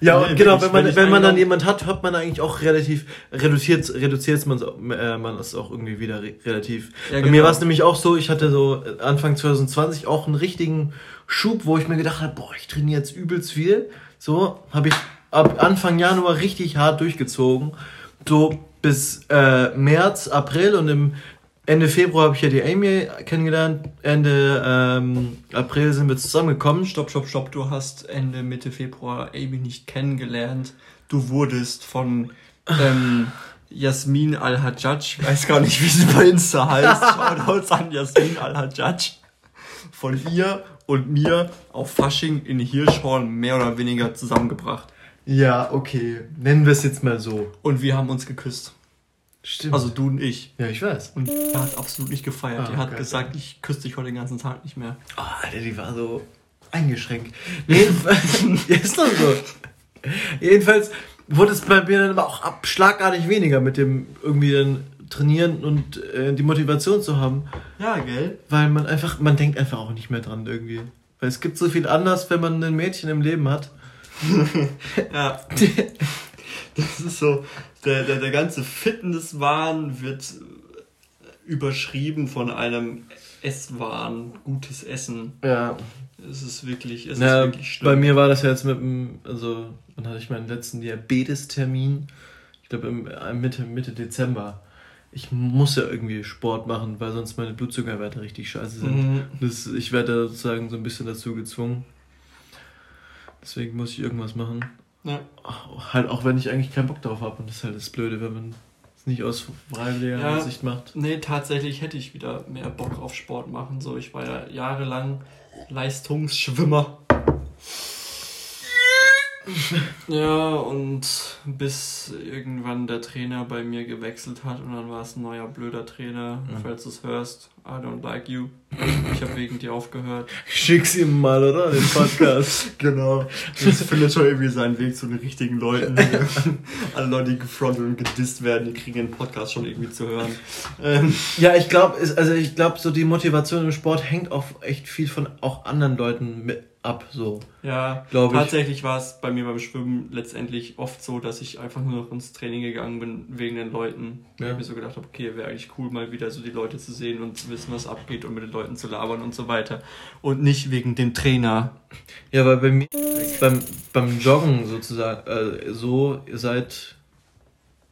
ja, und genau, wenn man, wenn man dann jemand hat, hat man eigentlich auch relativ, reduziert, reduziert man, äh, man es auch irgendwie wieder re relativ. Ja, genau. Bei mir genau. war es nämlich auch so, ich hatte so Anfang 2020 auch einen richtigen Schub, wo ich mir gedacht habe, boah, ich trainiere jetzt übelst viel. So, habe ich ab Anfang Januar richtig hart durchgezogen. So bis äh, März, April und im Ende Februar habe ich ja die Amy kennengelernt. Ende ähm, April sind wir zusammengekommen. Stopp, stopp, stopp. Du hast Ende, Mitte Februar Amy nicht kennengelernt. Du wurdest von ähm, Jasmin Al-Hajjaj, ich weiß gar nicht, wie sie bei Insta heißt. Shoutouts an Jasmin Al-Hajjaj. Von ihr und mir auf Fasching in Hirschhorn mehr oder weniger zusammengebracht. Ja, okay. Nennen wir es jetzt mal so. Und wir haben uns geküsst. Stimmt. Also du und ich. Ja, ich weiß. Und die hat absolut nicht gefeiert. Ah, die hat okay, gesagt, ich küsse dich heute den ganzen Tag nicht mehr. Oh, Alter, die war so eingeschränkt. Jedenfalls, ist doch so. Jedenfalls wurde es bei mir dann aber auch schlagartig weniger mit dem irgendwie dann trainieren und äh, die Motivation zu haben. Ja, gell? Weil man einfach, man denkt einfach auch nicht mehr dran irgendwie. Weil es gibt so viel anders, wenn man ein Mädchen im Leben hat. ja. Das ist so, der, der, der ganze Fitnesswahn wird überschrieben von einem Esswahn, gutes Essen. Ja. Es ist wirklich, es ja, ist wirklich schlimm. Bei mir war das ja jetzt mit dem, also, wann hatte ich meinen letzten Diabetes-Termin? Ich glaube äh, Mitte, Mitte Dezember. Ich muss ja irgendwie Sport machen, weil sonst meine Blutzuckerwerte richtig scheiße sind. Mhm. Das, ich werde sozusagen so ein bisschen dazu gezwungen. Deswegen muss ich irgendwas machen. Ja. Halt auch wenn ich eigentlich keinen Bock drauf habe. Und das ist halt das Blöde, wenn man es nicht aus freiwilliger ja, Sicht macht. Nee, tatsächlich hätte ich wieder mehr Bock auf Sport machen. So, ich war ja jahrelang Leistungsschwimmer. Ja, und bis irgendwann der Trainer bei mir gewechselt hat und dann war es ein neuer blöder Trainer, Mhm. falls du es hörst. I don't like you. Ich habe wegen dir aufgehört. Schick's ihm mal, oder? Den Podcast. Genau. Das findet schon irgendwie seinen Weg zu den richtigen Leuten. Alle Leute, die gefrontet und gedisst werden, die kriegen den Podcast schon irgendwie zu hören. Ähm, ja, ich glaube, also ich glaube, so die Motivation im Sport hängt auch echt viel von auch anderen Leuten mit ab, so. Ja, Glaub ich. tatsächlich war es bei mir beim Schwimmen letztendlich oft so, dass ich einfach nur noch ins Training gegangen bin wegen den Leuten. Ja. Ich mir so gedacht habe, okay, wäre eigentlich cool, mal wieder so die Leute zu sehen und zu wissen, was abgeht und mit den Leuten zu labern und so weiter. Und nicht wegen dem Trainer. Ja, weil bei mir beim, beim Joggen sozusagen, äh, so seit,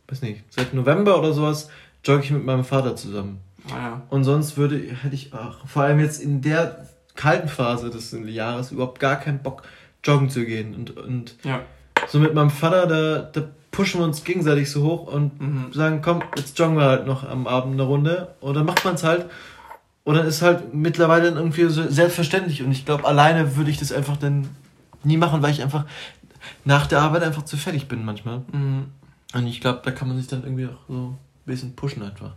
weiß nicht, seit November oder sowas, jogge ich mit meinem Vater zusammen. Naja. Und sonst würde, hätte ich auch, vor allem jetzt in der kalten Phase des Jahres überhaupt gar keinen Bock, joggen zu gehen. Und, und Ja. so mit meinem Vater, da, da pushen wir uns gegenseitig so hoch und Mhm. sagen, komm, jetzt joggen wir halt noch am Abend eine Runde. Und dann macht man es halt. Und dann ist halt mittlerweile irgendwie so selbstverständlich. Und ich glaube, alleine würde ich das einfach dann nie machen, weil ich einfach nach der Arbeit einfach zu fertig bin manchmal. Mhm. Und ich glaube, da kann man sich dann irgendwie auch so ein bisschen pushen einfach.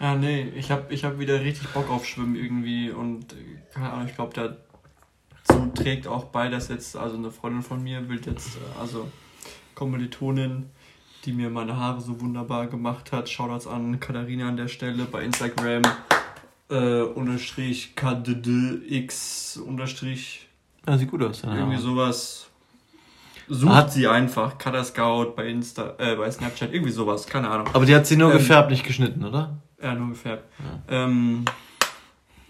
Ja, nee, ich habe ich hab wieder richtig Bock auf Schwimmen irgendwie und keine Ahnung, ich glaube, dazu trägt auch bei, dass jetzt, also eine Freundin von mir will jetzt, äh, also Kommilitonin, die mir meine Haare so wunderbar gemacht hat, Shoutouts an Katharina an der Stelle bei Instagram, äh, unterstrich kddx unterstrich Ja, sieht gut aus. irgendwie sowas. Sucht Hat- sie einfach, Cutter Scout bei Insta, äh, bei Snapchat, irgendwie sowas, keine Ahnung. Aber die hat sie nur Ähm, gefärbt, nicht geschnitten, oder? Ja, nur gefärbt. Ähm,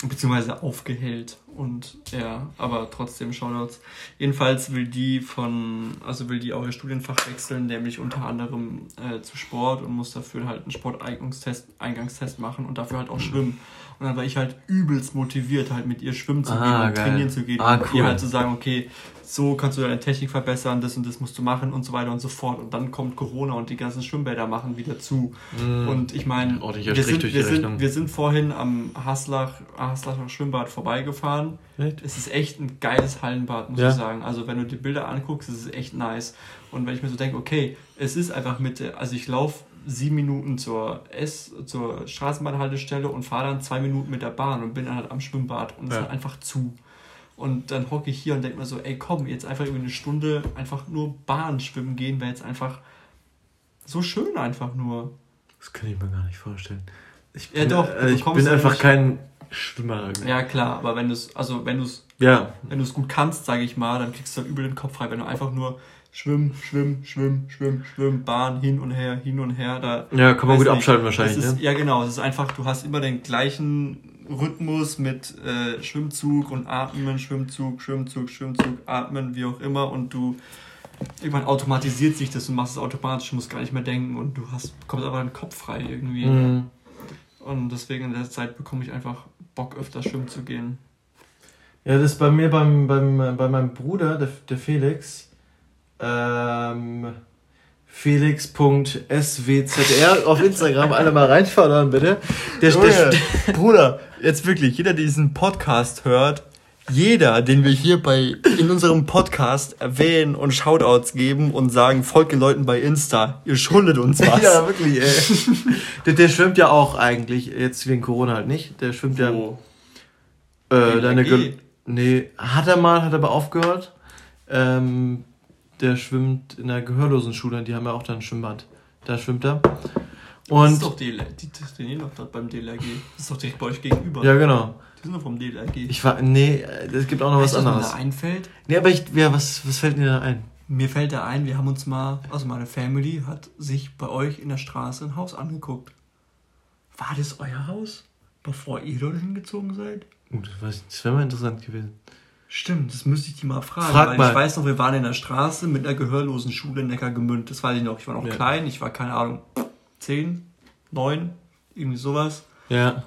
beziehungsweise aufgehellt. Und ja, aber trotzdem Shoutouts. Jedenfalls will die von, also will die auch ihr Studienfach wechseln, nämlich unter anderem äh, zu Sport und muss dafür halt einen Sporteignungstest, Eingangstest machen und dafür halt auch schwimmen. Und dann war ich halt übelst motiviert, halt mit ihr schwimmen zu Ah, gehen und geil. trainieren zu gehen. Ah, und cool. ihr halt zu sagen, okay, so kannst du deine Technik verbessern, das und das musst du machen und so weiter und so fort. Und dann kommt Corona und die ganzen Schwimmbäder machen wieder zu. Und ich meine, wir, sind, wir, sind, wir sind vorhin am Haslach, Haslacher Schwimmbad vorbeigefahren. Echt? Es ist echt ein geiles Hallenbad, muss Ja. ich sagen. Also wenn du die Bilder anguckst, ist es echt nice. Und wenn ich mir so denke, okay, es ist einfach mit, also ich laufe sieben Minuten zur S, zur Straßenbahnhaltestelle und fahre dann zwei Minuten mit der Bahn und bin dann halt am Schwimmbad und es Ja. ist halt einfach zu. Und dann hocke ich hier und denke mir so, ey komm, jetzt einfach über eine Stunde einfach nur Bahn schwimmen gehen, wäre jetzt einfach so schön einfach nur. Das kann ich mir gar nicht vorstellen. Ich Ja, doch, äh, ich bin einfach nicht- kein Schwimmer. irgendwie. Ja klar, aber wenn du es, also wenn du es Ja. wenn du es gut kannst, sage ich mal, dann kriegst du halt übel den Kopf frei. Wenn du einfach nur schwimm, schwimm, schwimm, schwimm, schwimm, Bahn hin und her, hin und her, da. Ja, kann man gut nicht. abschalten wahrscheinlich, ist, ne? Ja, genau. Es ist einfach, du hast immer den gleichen Rhythmus mit äh, Schwimmzug und Atmen, Schwimmzug, Schwimmzug, Schwimmzug, Atmen, wie auch immer. Und du irgendwann automatisiert sich das und machst es automatisch, musst gar nicht mehr denken und du hast, bekommst aber den Kopf frei irgendwie. Mhm. Und deswegen in der Zeit bekomme ich einfach Bock, öfter schwimmen zu gehen. Ja, das ist bei mir beim, beim, bei meinem Bruder, der, der Felix. Ähm, Felix.swzr auf Instagram. Alle mal reinfordern, bitte. Der, Junge, der, Bruder, jetzt wirklich, jeder, der diesen Podcast hört, jeder, den wir hier bei in unserem Podcast erwähnen und Shoutouts geben und sagen, folgt den Leuten bei Insta, ihr schuldet uns was. ja, wirklich, ey. der, der schwimmt ja auch eigentlich, jetzt wegen Corona halt nicht. Der schwimmt ja. Wo? Äh, DLRG? deine Ge nee, hat er mal, hat aber aufgehört. Ähm, der schwimmt in der Gehörlosenschule, die haben ja auch da ein Schwimmbad. Da schwimmt er. das Und ist doch DL, die trainieren doch dort beim DLRG. Das ist doch direkt bei euch gegenüber. ja, genau. Die sind doch vom DLRG. Ich war, nee, es gibt auch noch was weißt du, was mir anderes. da einfällt? Nee, aber ich, ja, was, was fällt dir da ein? Mir fällt da ein, wir haben uns mal, also meine Family hat sich bei euch in der Straße ein Haus angeguckt. War das euer Haus, bevor ihr dort hingezogen seid? Gut, das, das wäre mal interessant gewesen. Stimmt, das müsste ich die mal fragen. Frag weil mal. Ich weiß noch, wir waren in der Straße mit einer gehörlosen Schule in Neckargemünd. Das weiß ich noch. Ich war noch Ja. klein, ich war keine Ahnung, 10, 9, irgendwie sowas. Ja.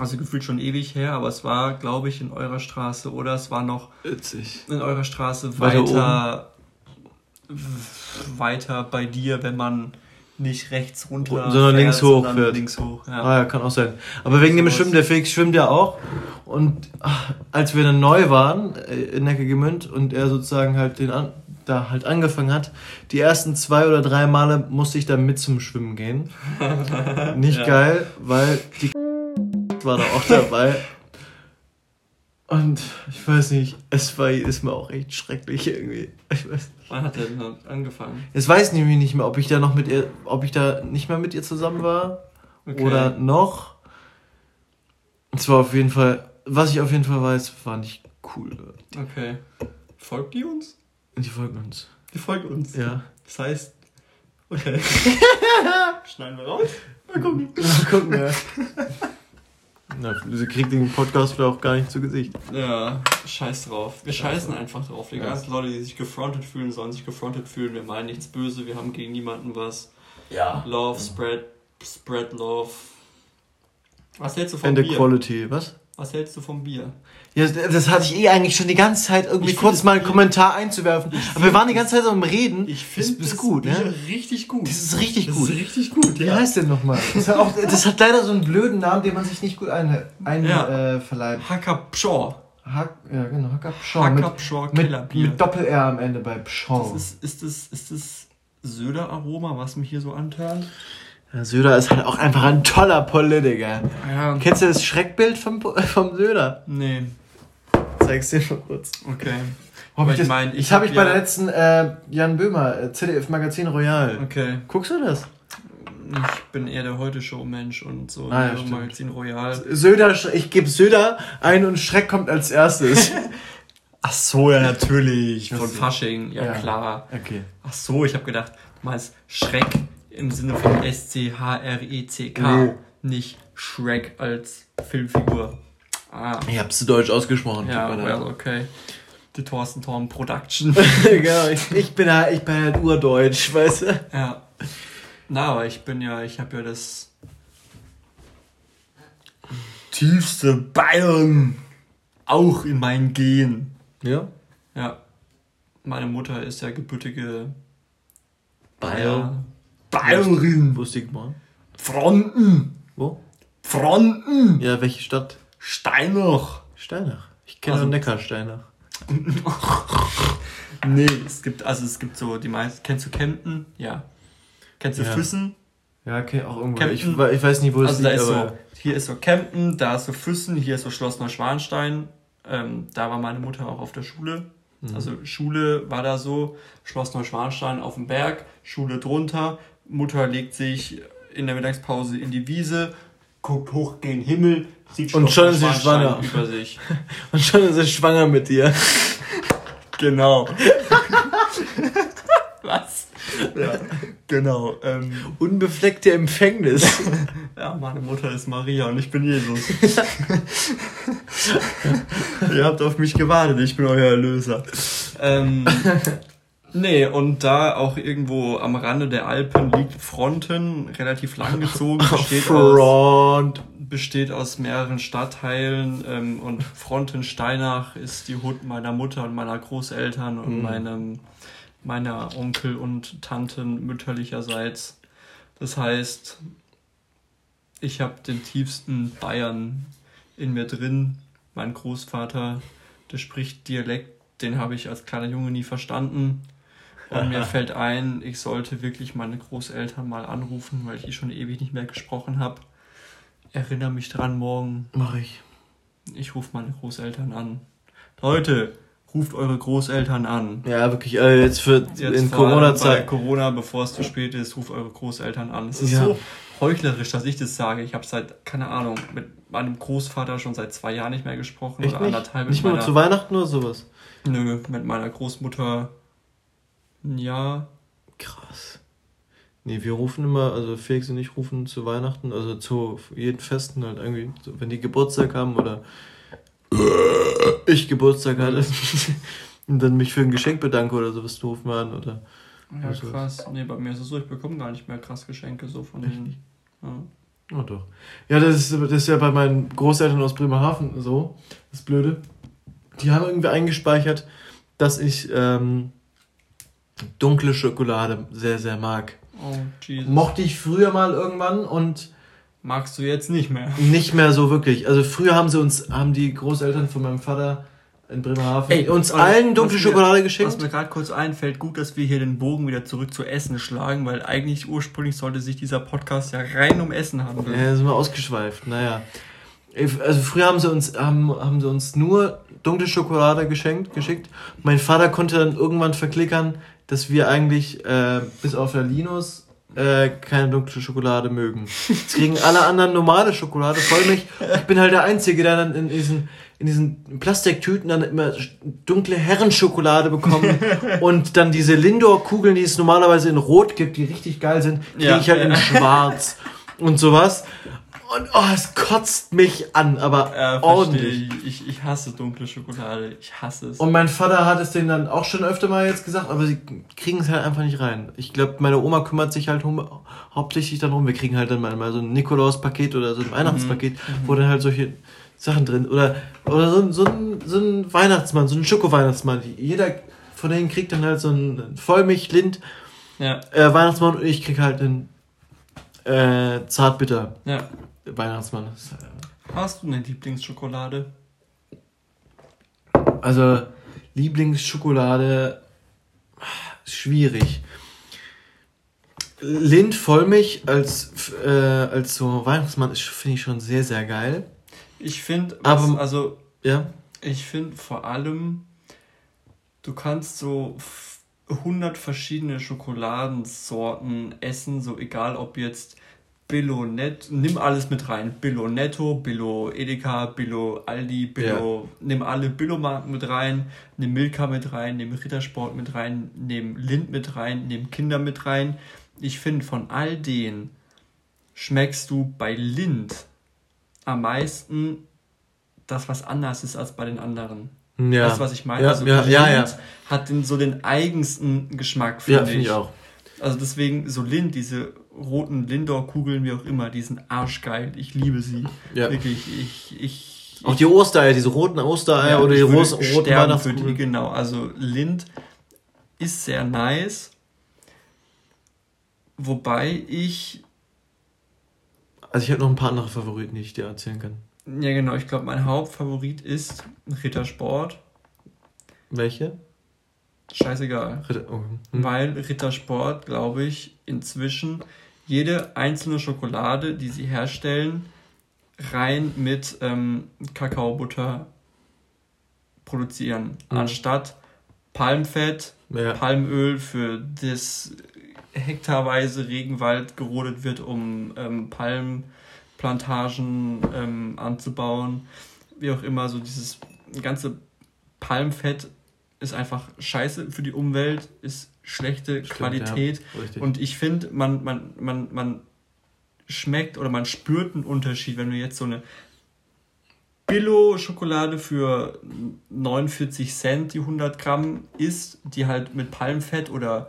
Also gefühlt schon ewig her, aber es war, glaube ich, in eurer Straße oder es war noch Witzig. in eurer Straße Weiter weiter, weiter bei dir, wenn man nicht rechts runter, Sondern links hoch sondern fährt. links hoch. Ja. Ah ja, kann auch sein. Aber wegen dem. Schwimmen, der Felix schwimmt ja auch. Und ach, als wir dann neu waren, äh, in Neckargemünd, und er sozusagen halt den, an, da halt angefangen hat. Die ersten zwei oder drei Male musste ich da mit zum Schwimmen gehen. Nicht Ja. geil, weil die war da auch dabei. Und ich weiß nicht, es war ist mir auch echt schrecklich irgendwie. Ich weiß, Wann hat er denn angefangen? jetzt weiß ich nämlich nicht mehr, ob ich da noch mit ihr, ob ich da nicht mehr mit ihr zusammen war Okay. oder noch. Es war auf jeden Fall, was ich auf jeden Fall weiß, war nicht cool. Okay. Folgt die uns? Die folgen uns. Die folgt uns. Ja. Das heißt. Okay. Schneiden wir raus? Mal gucken. Mal gucken, ja. Na, sie kriegt den Podcast vielleicht auch gar nicht zu Gesicht. Ja, scheiß drauf. Wir scheißen einfach drauf. Die Ja. ganzen Leute, die sich gefrontet fühlen, sollen sich gefrontet fühlen. Wir meinen nichts böse, wir haben gegen niemanden was. Ja. Love, spread, spread love. Was hältst du vom And the Bier? quality, was? Was hältst du vom Bier? Ja, das hatte ich eh eigentlich schon die ganze Zeit irgendwie Ich kurz mal einen das- Kommentar einzuwerfen. Aber wir waren die ganze Zeit am Reden. Ich das finde ist gut, ne? richtig gut. Das ist richtig Das gut. ist richtig gut, Wie ja. heißt denn nochmal? Das, hat auch- das hat leider so einen blöden Namen, den man sich nicht gut ein, ein Ja. äh, verleiht. Hacker Pshaw. Hack, ja, genau, Hacker Pschorr. Hacker Mit, Pshaw mit, Doppel-R am Ende bei Pschorr. Das ist, ist das, ist das Söder-Aroma, was mich hier so antört? Söder ist halt auch einfach ein toller Politiker. Ja. Kennst du das Schreckbild vom, vom Söder? Nee, Zeig's dir mal kurz. okay. Hab ich ich das mein, das ich habe hab ich bei ja- der letzten äh, Jan Böhmer, äh, ZDF Magazin Royal. Okay. Guckst du das? Ich bin eher der Heute-Show-Mensch und so Ah, ja. Magazin Royal. Söder, ich gebe Söder ein und Schreck kommt als erstes. Ach so, ja, natürlich. Von. Fasching, ja, Ja. klar. okay. Ach so, ich habe gedacht, du meinst Schreck im Sinne von S-C-H-R-E-C-K. Nee. Nicht Shrek als Filmfigur. Ah, Ich hab's zu deutsch ausgesprochen. ja, well, leid. okay. Die Thorsten Thorn Production. genau, ich, ich bin halt, ich bin halt urdeutsch, weißt du? ja. Na, aber ich bin ja, ich habe ja das tiefste Bayern auch in meinen Gen. Ja. Ja. Meine Mutter ist ja gebürtige Bayern. Bayerin. Wusste ich mal. Fronten. Wo? Fronten. Ja, welche Stadt? Steinach. Steinach. Ich kenne Also- nur Neckarsteinach. Nee, es gibt, also es gibt so die meisten. Kennst du Kempten? Ja. Kennst du Ja. Füssen? Ja, okay, auch irgendwo. Ich, ich weiß nicht, wo das Also liegt, ist aber... so, hier ist so Kempten, da ist so Füssen, hier ist so Schloss Neuschwanstein. Ähm, da war meine Mutter auch auf der Schule. Mhm. Also Schule war da so, Schloss Neuschwanstein auf dem Berg, Schule drunter. Mutter legt sich in der Mittagspause in die Wiese, guckt hoch gen Himmel, sieht Und schon ist sie schwanger. über sich. Und schon ist er schwanger mit dir. Genau. Was? Ja, genau. Ähm, Unbefleckte Empfängnis. ja, meine Mutter ist Maria und ich bin Jesus. Ihr habt auf mich gewartet, ich bin euer Erlöser. Ähm, nee, und da auch irgendwo am Rande der Alpen liegt Fronten, relativ lang gezogen, besteht aus, Front. besteht aus mehreren Stadtteilen ähm, und Frontensteinach ist die Hut meiner Mutter und meiner Großeltern und Mhm. meinem, meiner Onkel und Tanten mütterlicherseits. Das heißt, ich habe den tiefsten Bayern in mir drin. Mein Großvater, der spricht Dialekt, den habe ich als kleiner Junge nie verstanden. Und mir fällt ein, ich sollte wirklich meine Großeltern mal anrufen, weil ich die schon ewig nicht mehr gesprochen habe. Erinnere mich dran morgen. Mach ich. Ich rufe meine Großeltern an. Leute, ruft eure Großeltern an. Ja, wirklich, äh, jetzt für Jetzt in Corona-Zeit. Corona, bevor es zu spät ist, ruft eure Großeltern an. Es ist Ja. so heuchlerisch, dass ich das sage. Ich habe seit, keine Ahnung, mit meinem Großvater schon seit zwei Jahren nicht mehr gesprochen. Echt oder nicht? anderthalb Nicht mal zu Weihnachten oder sowas? Nö, mit meiner Großmutter ein Jahr. Krass. Nee, wir rufen immer, also Felix und ich rufen zu Weihnachten, also zu jeden Festen halt irgendwie, so, wenn die Geburtstag haben oder ich Geburtstag hatte und dann mich für ein Geschenk bedanke oder sowas, dann rufen wir an oder. Ja, Also- krass. Nee, bei mir ist es so, ich bekomme gar nicht mehr krass Geschenke so von Echt denen. Ja. Oh doch. Ja, das ist, das ist ja bei meinen Großeltern aus Bremerhaven so, das Blöde. Die haben irgendwie eingespeichert, dass ich ähm, dunkle Schokolade sehr, sehr mag. Oh, Jesus. Mochte ich früher mal irgendwann und Magst du jetzt nicht mehr? Nicht mehr so wirklich. Also früher haben sie uns, haben die Großeltern von meinem Vater in Bremerhaven uns allen dunkle was mir- Schokolade geschenkt. Was mir gerade kurz einfällt, gut, dass wir hier den Bogen wieder zurück zu Essen schlagen, weil eigentlich ursprünglich sollte sich dieser Podcast ja rein um Essen handeln. Ja, sind wir ausgeschweift. Naja. Also früher haben sie uns, haben, haben sie uns nur dunkle Schokolade geschenkt, geschickt. Mein Vater konnte dann irgendwann verklickern, dass wir eigentlich, äh, bis auf der Linus, äh, keine dunkle Schokolade mögen. Jetzt kriegen alle anderen normale Schokolade, Vollmilch. Ich bin halt der Einzige, der dann in diesen, in diesen Plastiktüten dann immer dunkle Herrenschokolade bekommt und dann diese Lindor-Kugeln, die es normalerweise in Rot gibt, die richtig geil sind, kriege Ja. ich halt in Schwarz und sowas. Und oh, es kotzt mich an, aber Ja, ordentlich. ich. ich. Hasse dunkle Schokolade. Ich hasse es. Und mein Vater hat es denen dann auch schon öfter mal jetzt gesagt, aber sie kriegen es halt einfach nicht rein. Ich glaube, meine Oma kümmert sich halt um, hauptsächlich darum. Wir kriegen halt dann mal, mal so ein Nikolaus-Paket oder so ein Weihnachtspaket, wo dann halt solche Sachen drin oder oder so, ein- so, ein, so ein Weihnachtsmann, so ein Schoko-Weihnachtsmann. Jeder von denen kriegt dann halt so ein Vollmilch-Lind ja, äh, Weihnachtsmann und ich krieg halt einen äh, Zartbitter ja. Weihnachtsmann. Hast du eine Lieblingsschokolade? Also Lieblingsschokolade schwierig. Lind Vollmilch als äh, als so Weihnachtsmann finde ich schon sehr sehr geil. Ich finde, Aber- also Ja. ich finde vor allem, du kannst so f- 100 verschiedene Schokoladensorten essen, so egal ob jetzt Billo Net, nimm alles mit rein. Billo Netto, Billo Edeka, Billo Aldi, Billo, nimm alle Billo-Marken mit rein, nimm Milka mit rein, nimm Rittersport mit rein, nimm Lind mit rein, nimm Kinder mit rein. Ich finde, von all denen schmeckst du bei Lind am meisten das, was anders ist als bei den anderen. Ja. Weißt du, was ich meine? Ja, also ja, ja, ja. Lind hat den, so den eigensten Geschmack, Ja, finde finde ich auch. Also deswegen, so Lind, diese roten Lindor-Kugeln, wie auch immer, die sind arschgeil. Ich liebe sie. Ja. Wirklich, ich, ich, Auch die Ostereier, diese roten Ostereier ja, oder die roten, Weihnachtskugeln. genau. Also Lind ist sehr nice. Wobei ich, Also ich habe noch ein paar andere Favoriten, die ich dir erzählen kann. ja genau, ich glaube, mein Hauptfavorit ist Rittersport. Welche? Scheißegal. Ritter- oh, hm. Weil Rittersport, glaube ich, inzwischen jede einzelne Schokolade, die sie herstellen, rein mit ähm, Kakaobutter produzieren. Mhm. Anstatt Palmfett, Ja. Palmöl, für das hektarweise Regenwald gerodet wird, um ähm, Palmplantagen ähm, anzubauen. Wie auch immer, so dieses ganze Palmfett ist einfach scheiße für die Umwelt, ist schlechte Stimmt, Qualität. ja. Und ich finde, man, man, man, man schmeckt oder man spürt einen Unterschied, wenn du jetzt so eine Billo-Schokolade für 49 Cent, die 100 Gramm isst, die halt mit Palmfett oder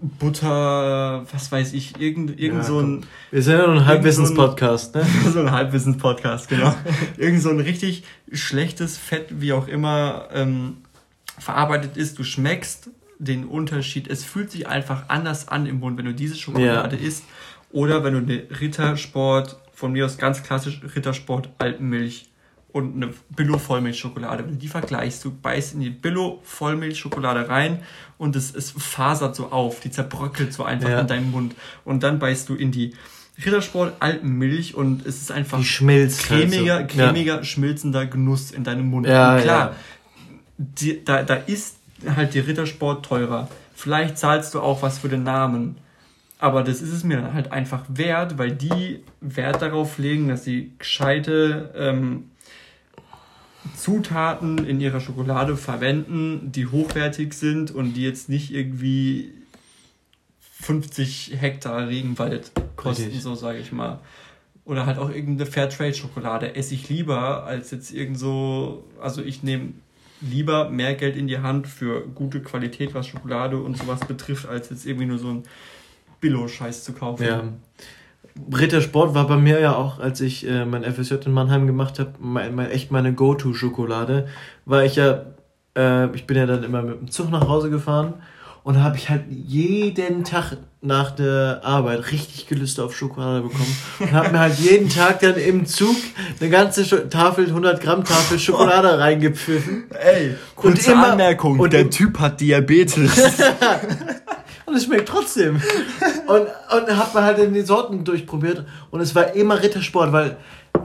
Butter, was weiß ich, irgend, irgend Ja, so ein Wir sind ja noch ein Halbwissens-Podcast, ne? so ein Halbwissens-Podcast, genau. Irgend so ein richtig schlechtes Fett, wie auch immer, ähm, verarbeitet ist. Du schmeckst den Unterschied. Es fühlt sich einfach anders an im Mund, wenn du diese Schokolade isst. Oder wenn du eine Rittersport, von mir aus ganz klassisch Rittersport Alpenmilch und eine Billo Vollmilchschokolade. Wenn du die vergleichst, du beißt in die Billo Vollmilchschokolade rein und es, es fasert so auf, die zerbröckelt so einfach Ja. in deinem Mund. Und dann beißt du in die Rittersport Alpenmilch und es ist einfach Die schmilzt halt so. cremiger, Ja. cremiger, schmilzender Genuss in deinem Mund. Ja, und klar, ja. die, da, da ist halt die Rittersport teurer. Vielleicht zahlst du auch was für den Namen. Aber das ist es mir dann halt einfach wert, weil die Wert darauf legen, dass sie gescheite ähm, Zutaten in ihrer Schokolade verwenden, die hochwertig sind und die jetzt nicht irgendwie 50 Hektar Regenwald kosten, Richtig. so sage ich mal. Oder halt auch irgendeine Fairtrade-Schokolade esse ich lieber als jetzt irgend so, also ich nehme lieber mehr Geld in die Hand für gute Qualität, was Schokolade und sowas betrifft, als jetzt irgendwie nur so ein Billo-Scheiß zu kaufen. Ja. Rittersport war bei mir ja auch, als ich äh, mein FSJ in Mannheim gemacht habe, mein, mein, echt meine Go-To-Schokolade. Weil ich ja, äh, ich bin ja dann immer mit dem Zug nach Hause gefahren Und habe ich halt jeden Tag nach der Arbeit richtig Gelüste auf Schokolade bekommen. Und habe mir halt jeden Tag dann im Zug eine ganze Scho Tafel, 100 Gramm Tafel Schokolade reingepfiffen. Ey, kurze immer- Anmerkung, und der Typ hat Diabetes. Und es schmeckt trotzdem. Und, und hat man halt in die Sorten durchprobiert. Und es war immer Rittersport, weil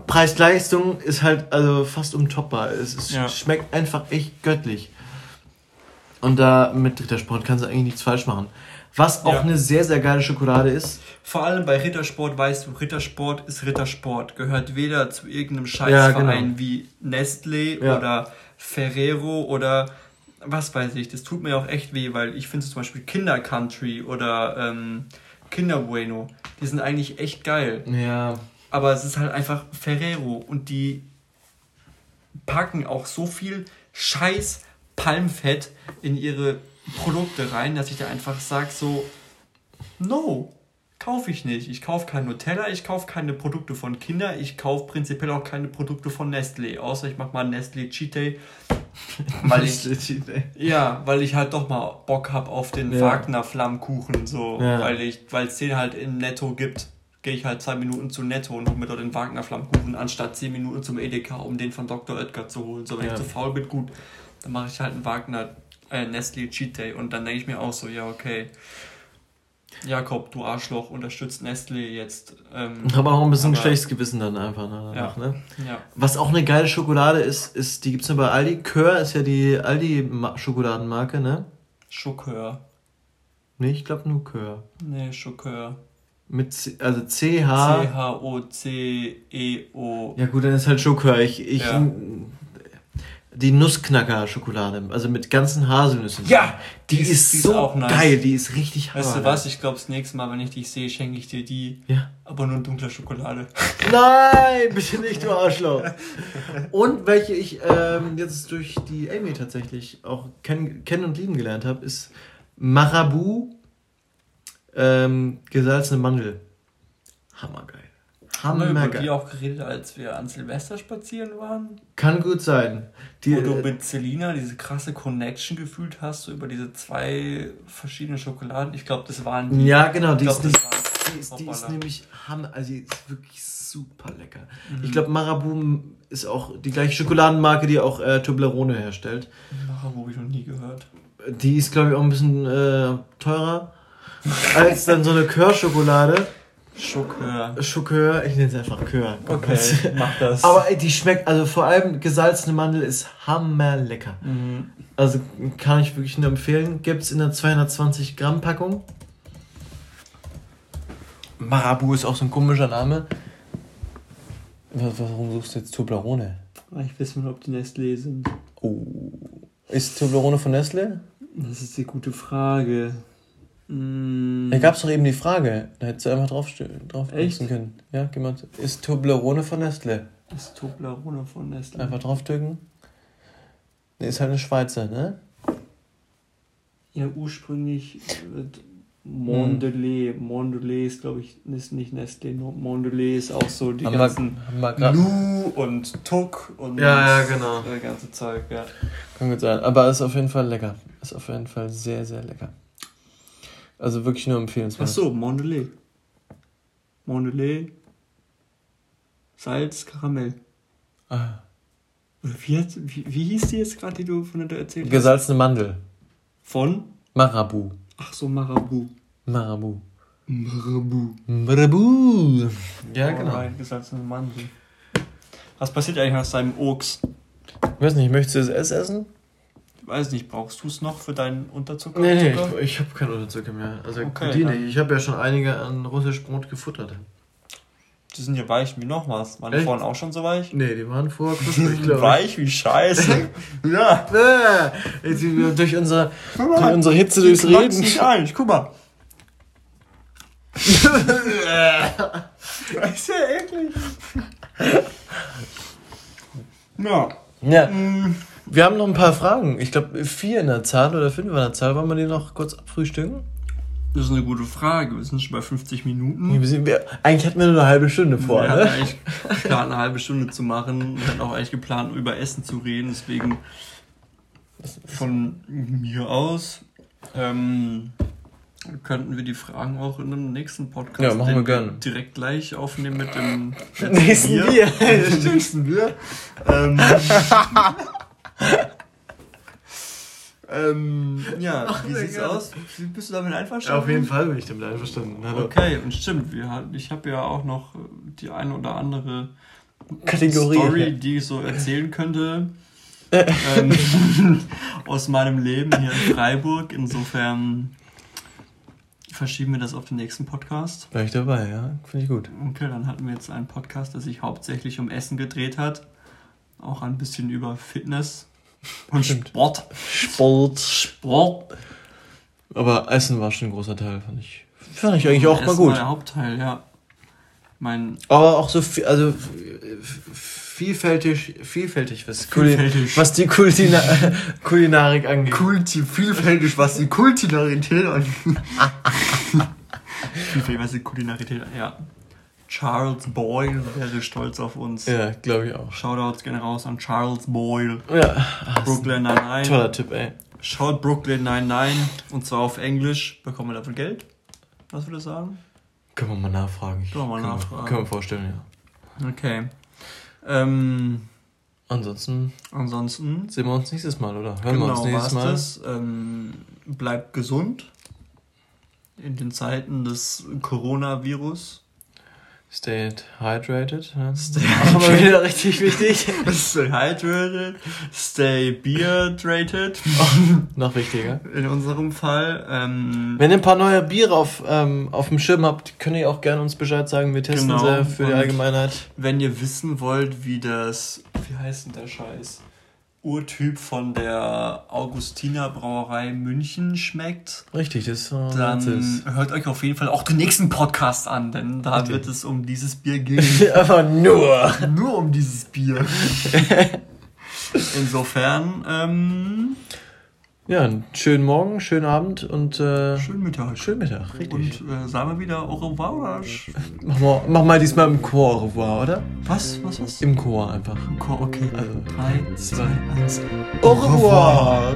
Preis-Leistung ist halt also fast untoppbar. Es, es Ja. schmeckt einfach echt göttlich. Und da mit Rittersport kannst du eigentlich nichts falsch machen. Was auch Ja. eine sehr, sehr geile Schokolade ist. Vor allem bei Rittersport weißt du, Rittersport ist Rittersport. Gehört weder zu irgendeinem Ja, Scheißverein genau. wie Nestlé Ja. oder Ferrero oder was weiß ich. Das tut mir auch echt weh, weil ich finde zum Beispiel Kinder Country oder ähm, Kinder Bueno, die sind eigentlich echt geil. Ja. Aber es ist halt einfach Ferrero und die packen auch so viel Scheiß Palmfett in ihre Produkte rein, dass ich da einfach sage so, no, kaufe ich nicht. Ich kaufe kein Nutella, ich kaufe keine Produkte von Kinder, ich kaufe prinzipiell auch keine Produkte von Nestlé, außer ich mache mal Nestlé Cheat Day, weil ich ja, weil ich halt doch mal Bock hab auf den Ja. Wagner Flammkuchen, so, Ja. weil ich, weil es den halt in Netto gibt, gehe ich halt zwei Minuten zu Netto und hol mir dort den Wagner Flammkuchen, anstatt zehn Minuten zum Edeka, um den von Dr. Oetker zu holen. So, wenn Ja. ich zu faul bin, gut, dann mache ich halt einen Wagner äh, Nestle Cheat Day und dann denke ich mir auch so, ja, okay. Jakob, du Arschloch, unterstützt Nestle jetzt. Ähm, Aber auch ein bisschen aber- schlechtes Gewissen dann einfach ne, danach, Ja. ne? Ja. Was auch eine geile Schokolade ist, ist die gibt's nur bei Aldi. Kör ist ja die Aldi-Schokoladenmarke, ne? Schokör. Nee, ich glaube nur Kör. Nee, Schokör. Mit C, also CH. C-H-O-C-E-O. Ja gut, dann ist halt Schokör. Ich, ich, Ja. Die Nussknacker-Schokolade, also mit ganzen Haselnüssen. Ja, die, die ist- ist, die ist so auch nice. geil, die ist richtig Weißt du Hammer, was? Ich glaube, das nächste Mal, wenn ich dich sehe, schenke ich dir die. Ja. Aber nur in dunkler Schokolade. Nein, bitte nicht, du Arschloch. Und welche ich ähm, jetzt durch die Amy tatsächlich auch kenn, kennen und lieben gelernt habe, ist Marabu ähm, gesalzene Mandel. Hammergeil. Haben wir über die auch geredet, als wir an Silvester spazieren waren? Kann gut sein. Die, Wo du äh, mit Selina diese krasse Connection gefühlt hast, so über diese zwei verschiedenen Schokoladen. Ich glaube, das waren die. ja, genau, die ist, glaub, waren die, ist, die ist nämlich Hammer, also die ist wirklich super lecker. Mhm. Ich glaube, Marabu ist auch die gleiche Schokoladenmarke, die auch äh, Toblerone herstellt. Marabu habe ich noch nie gehört. Die ist, glaube ich, auch ein bisschen äh, teurer als dann so eine Kör-Schokolade. Schokör. Schokör, ich nenne es einfach Kör. Okay, mach das. Aber die schmeckt, also vor allem gesalzene Mandel ist hammerlecker. Mhm. Also kann ich wirklich nur empfehlen. Gibt es in der 220 Gramm Packung. Marabu ist auch so ein komischer Name. Warum suchst du jetzt Toblerone? Ich weiß nicht, ob die Nestlé sind. Oh. Ist Toblerone von Nestle? Das ist die gute Frage. Mm. Da gab es doch eben die Frage. Da hättest du einfach drauf, drauf können. Ja, geh mal. Ist Toblerone von Nestle? Ist Toblerone von Nestlé. Einfach drauf drücken. Nee, ist halt eine Schweizer, ne? Ja, ursprünglich wird Mondelez. Mondelez ist, glaube ich, ist nicht Nestlé. Mondelez ist auch so die Haben ganzen Lu und Tuck und Ja, ja, genau. das ganze Zeug, ja. Kann gut sein. Aber ist auf jeden Fall lecker. Ist auf jeden Fall sehr, sehr lecker. Also wirklich nur empfehlenswert. Ach so, Mondelez. Mondelez. Salz, Karamell. Ah. Oder wie, hat- wie, wie hieß die jetzt gerade, die du von der du erzählt hast? Gesalzene Mandel. Von? Marabu. Ach so, Marabu. Marabu. Marabu. Marabu. Ja, genau. Alright, gesalzene Mandel. Was passiert eigentlich aus deinem Ochs? Ich weiß nicht, möchtest du es essen? Weiß nicht, brauchst du es noch für deinen Unterzucker? Nee, nee, ich, ich habe keinen Unterzucker mehr. Also Okay, die nicht. Ich habe ja schon einige an russisch Brot gefuttert. Die sind ja weich wie noch was. Waren die Echt? vorhin auch schon so weich? Nee, die waren vorher knusprig, glaube ich. Weich wie Scheiße. ja. Äh, jetzt sind wir durch unsere, durch unsere Hitze durchs Die Reden. nicht ein. Guck mal. das ist ja eklig. ja. Ja, Mm. Wir haben noch ein paar Fragen. Ich glaube, vier in der Zahl oder fünf in der Zahl. Wollen wir die noch kurz abfrühstücken? Das ist eine gute Frage. Wir sind schon bei 50 Minuten. Eigentlich hatten wir nur eine halbe Stunde vor, wir hatten ne? eigentlich geplant, eine halbe Stunde zu machen. Wir hatten auch eigentlich geplant, über Essen zu reden. Deswegen von mir aus Ähm, könnten wir die Fragen auch in einem nächsten Podcast Ja, machen wir den gerne. direkt gleich aufnehmen mit dem Nächsten Bier. nächsten Bier. Ähm, ähm, ja, wie sehr sieht's gerne. aus? Bist du damit einverstanden? Auf jeden Fall bin ich damit einverstanden. Hallo. Okay, und stimmt, wir, ich habe ja auch noch äh, die eine oder andere Kategorie. Story, die ich so erzählen könnte. ähm, aus meinem Leben hier in Freiburg. Insofern verschieben wir das auf den nächsten Podcast. War ich dabei, ja. Finde ich gut. Okay, dann hatten wir jetzt einen Podcast, der sich hauptsächlich um Essen gedreht hat. Auch ein bisschen über Fitness und Stimmt. Sport. Sport. Sport. Aber Essen war schon ein großer Teil, fand ich. Fand ich eigentlich auch Essen mal war gut. der Hauptteil, ja. Mein Aber auch so viel, also vielfältig, vielfältig, was, Vielfältig. was die Kulina Kulinarik angeht. Kulti, vielfältig, was die Kulinarität angeht. vielfältig, was die Kulinarität Ja. Charles Boyle wäre stolz auf uns. Ja, glaube ich auch. Shoutouts gehen raus an Charles Boyle. Ja, Brooklyn Nine-Nine. toller Tipp, ey. Schaut Brooklyn Nine-Nine und zwar auf Englisch. Bekommen wir dafür Geld? Was würdest du sagen? Können wir mal nachfragen. Ich, Können wir mal nachfragen. Können wir vorstellen, ja. Okay. Ähm, Ansonsten ansonsten. sehen wir uns nächstes Mal, oder? Hören wir uns Genau, nächstes Mal. das. Ähm, bleibt gesund in den Zeiten des Coronavirus. Stay hydrated. Ja. Stay Aber wieder richtig wichtig. Stay hydrated, stay beer-drated Noch wichtiger. in unserem Fall. Ähm, Wenn ihr ein paar neue Biere auf, ähm, auf dem Schirm habt, könnt ihr auch gerne uns Bescheid sagen. Wir testen Genau. sie für die Und- Allgemeinheit. wenn ihr wissen wollt, wie das, wie heißt denn der Scheiß? Urtyp von der Augustiner Brauerei München schmeckt, Richtig, das war dann hört euch auf jeden Fall auch den nächsten Podcast an, denn da Richtig. wird es um dieses Bier gehen. Aber nur. Nur um dieses Bier. Insofern, ähm, Ja, einen schönen Morgen, schönen Abend und äh, schönen Mittag. schönen Mittag. Richtig. Und äh, sagen wir wieder au revoir oder? Mach mal, mach mal diesmal im Chor au revoir, oder? Was? Was? Was? Im Chor einfach. Okay. Also, Drei, zwei, eins. Au revoir.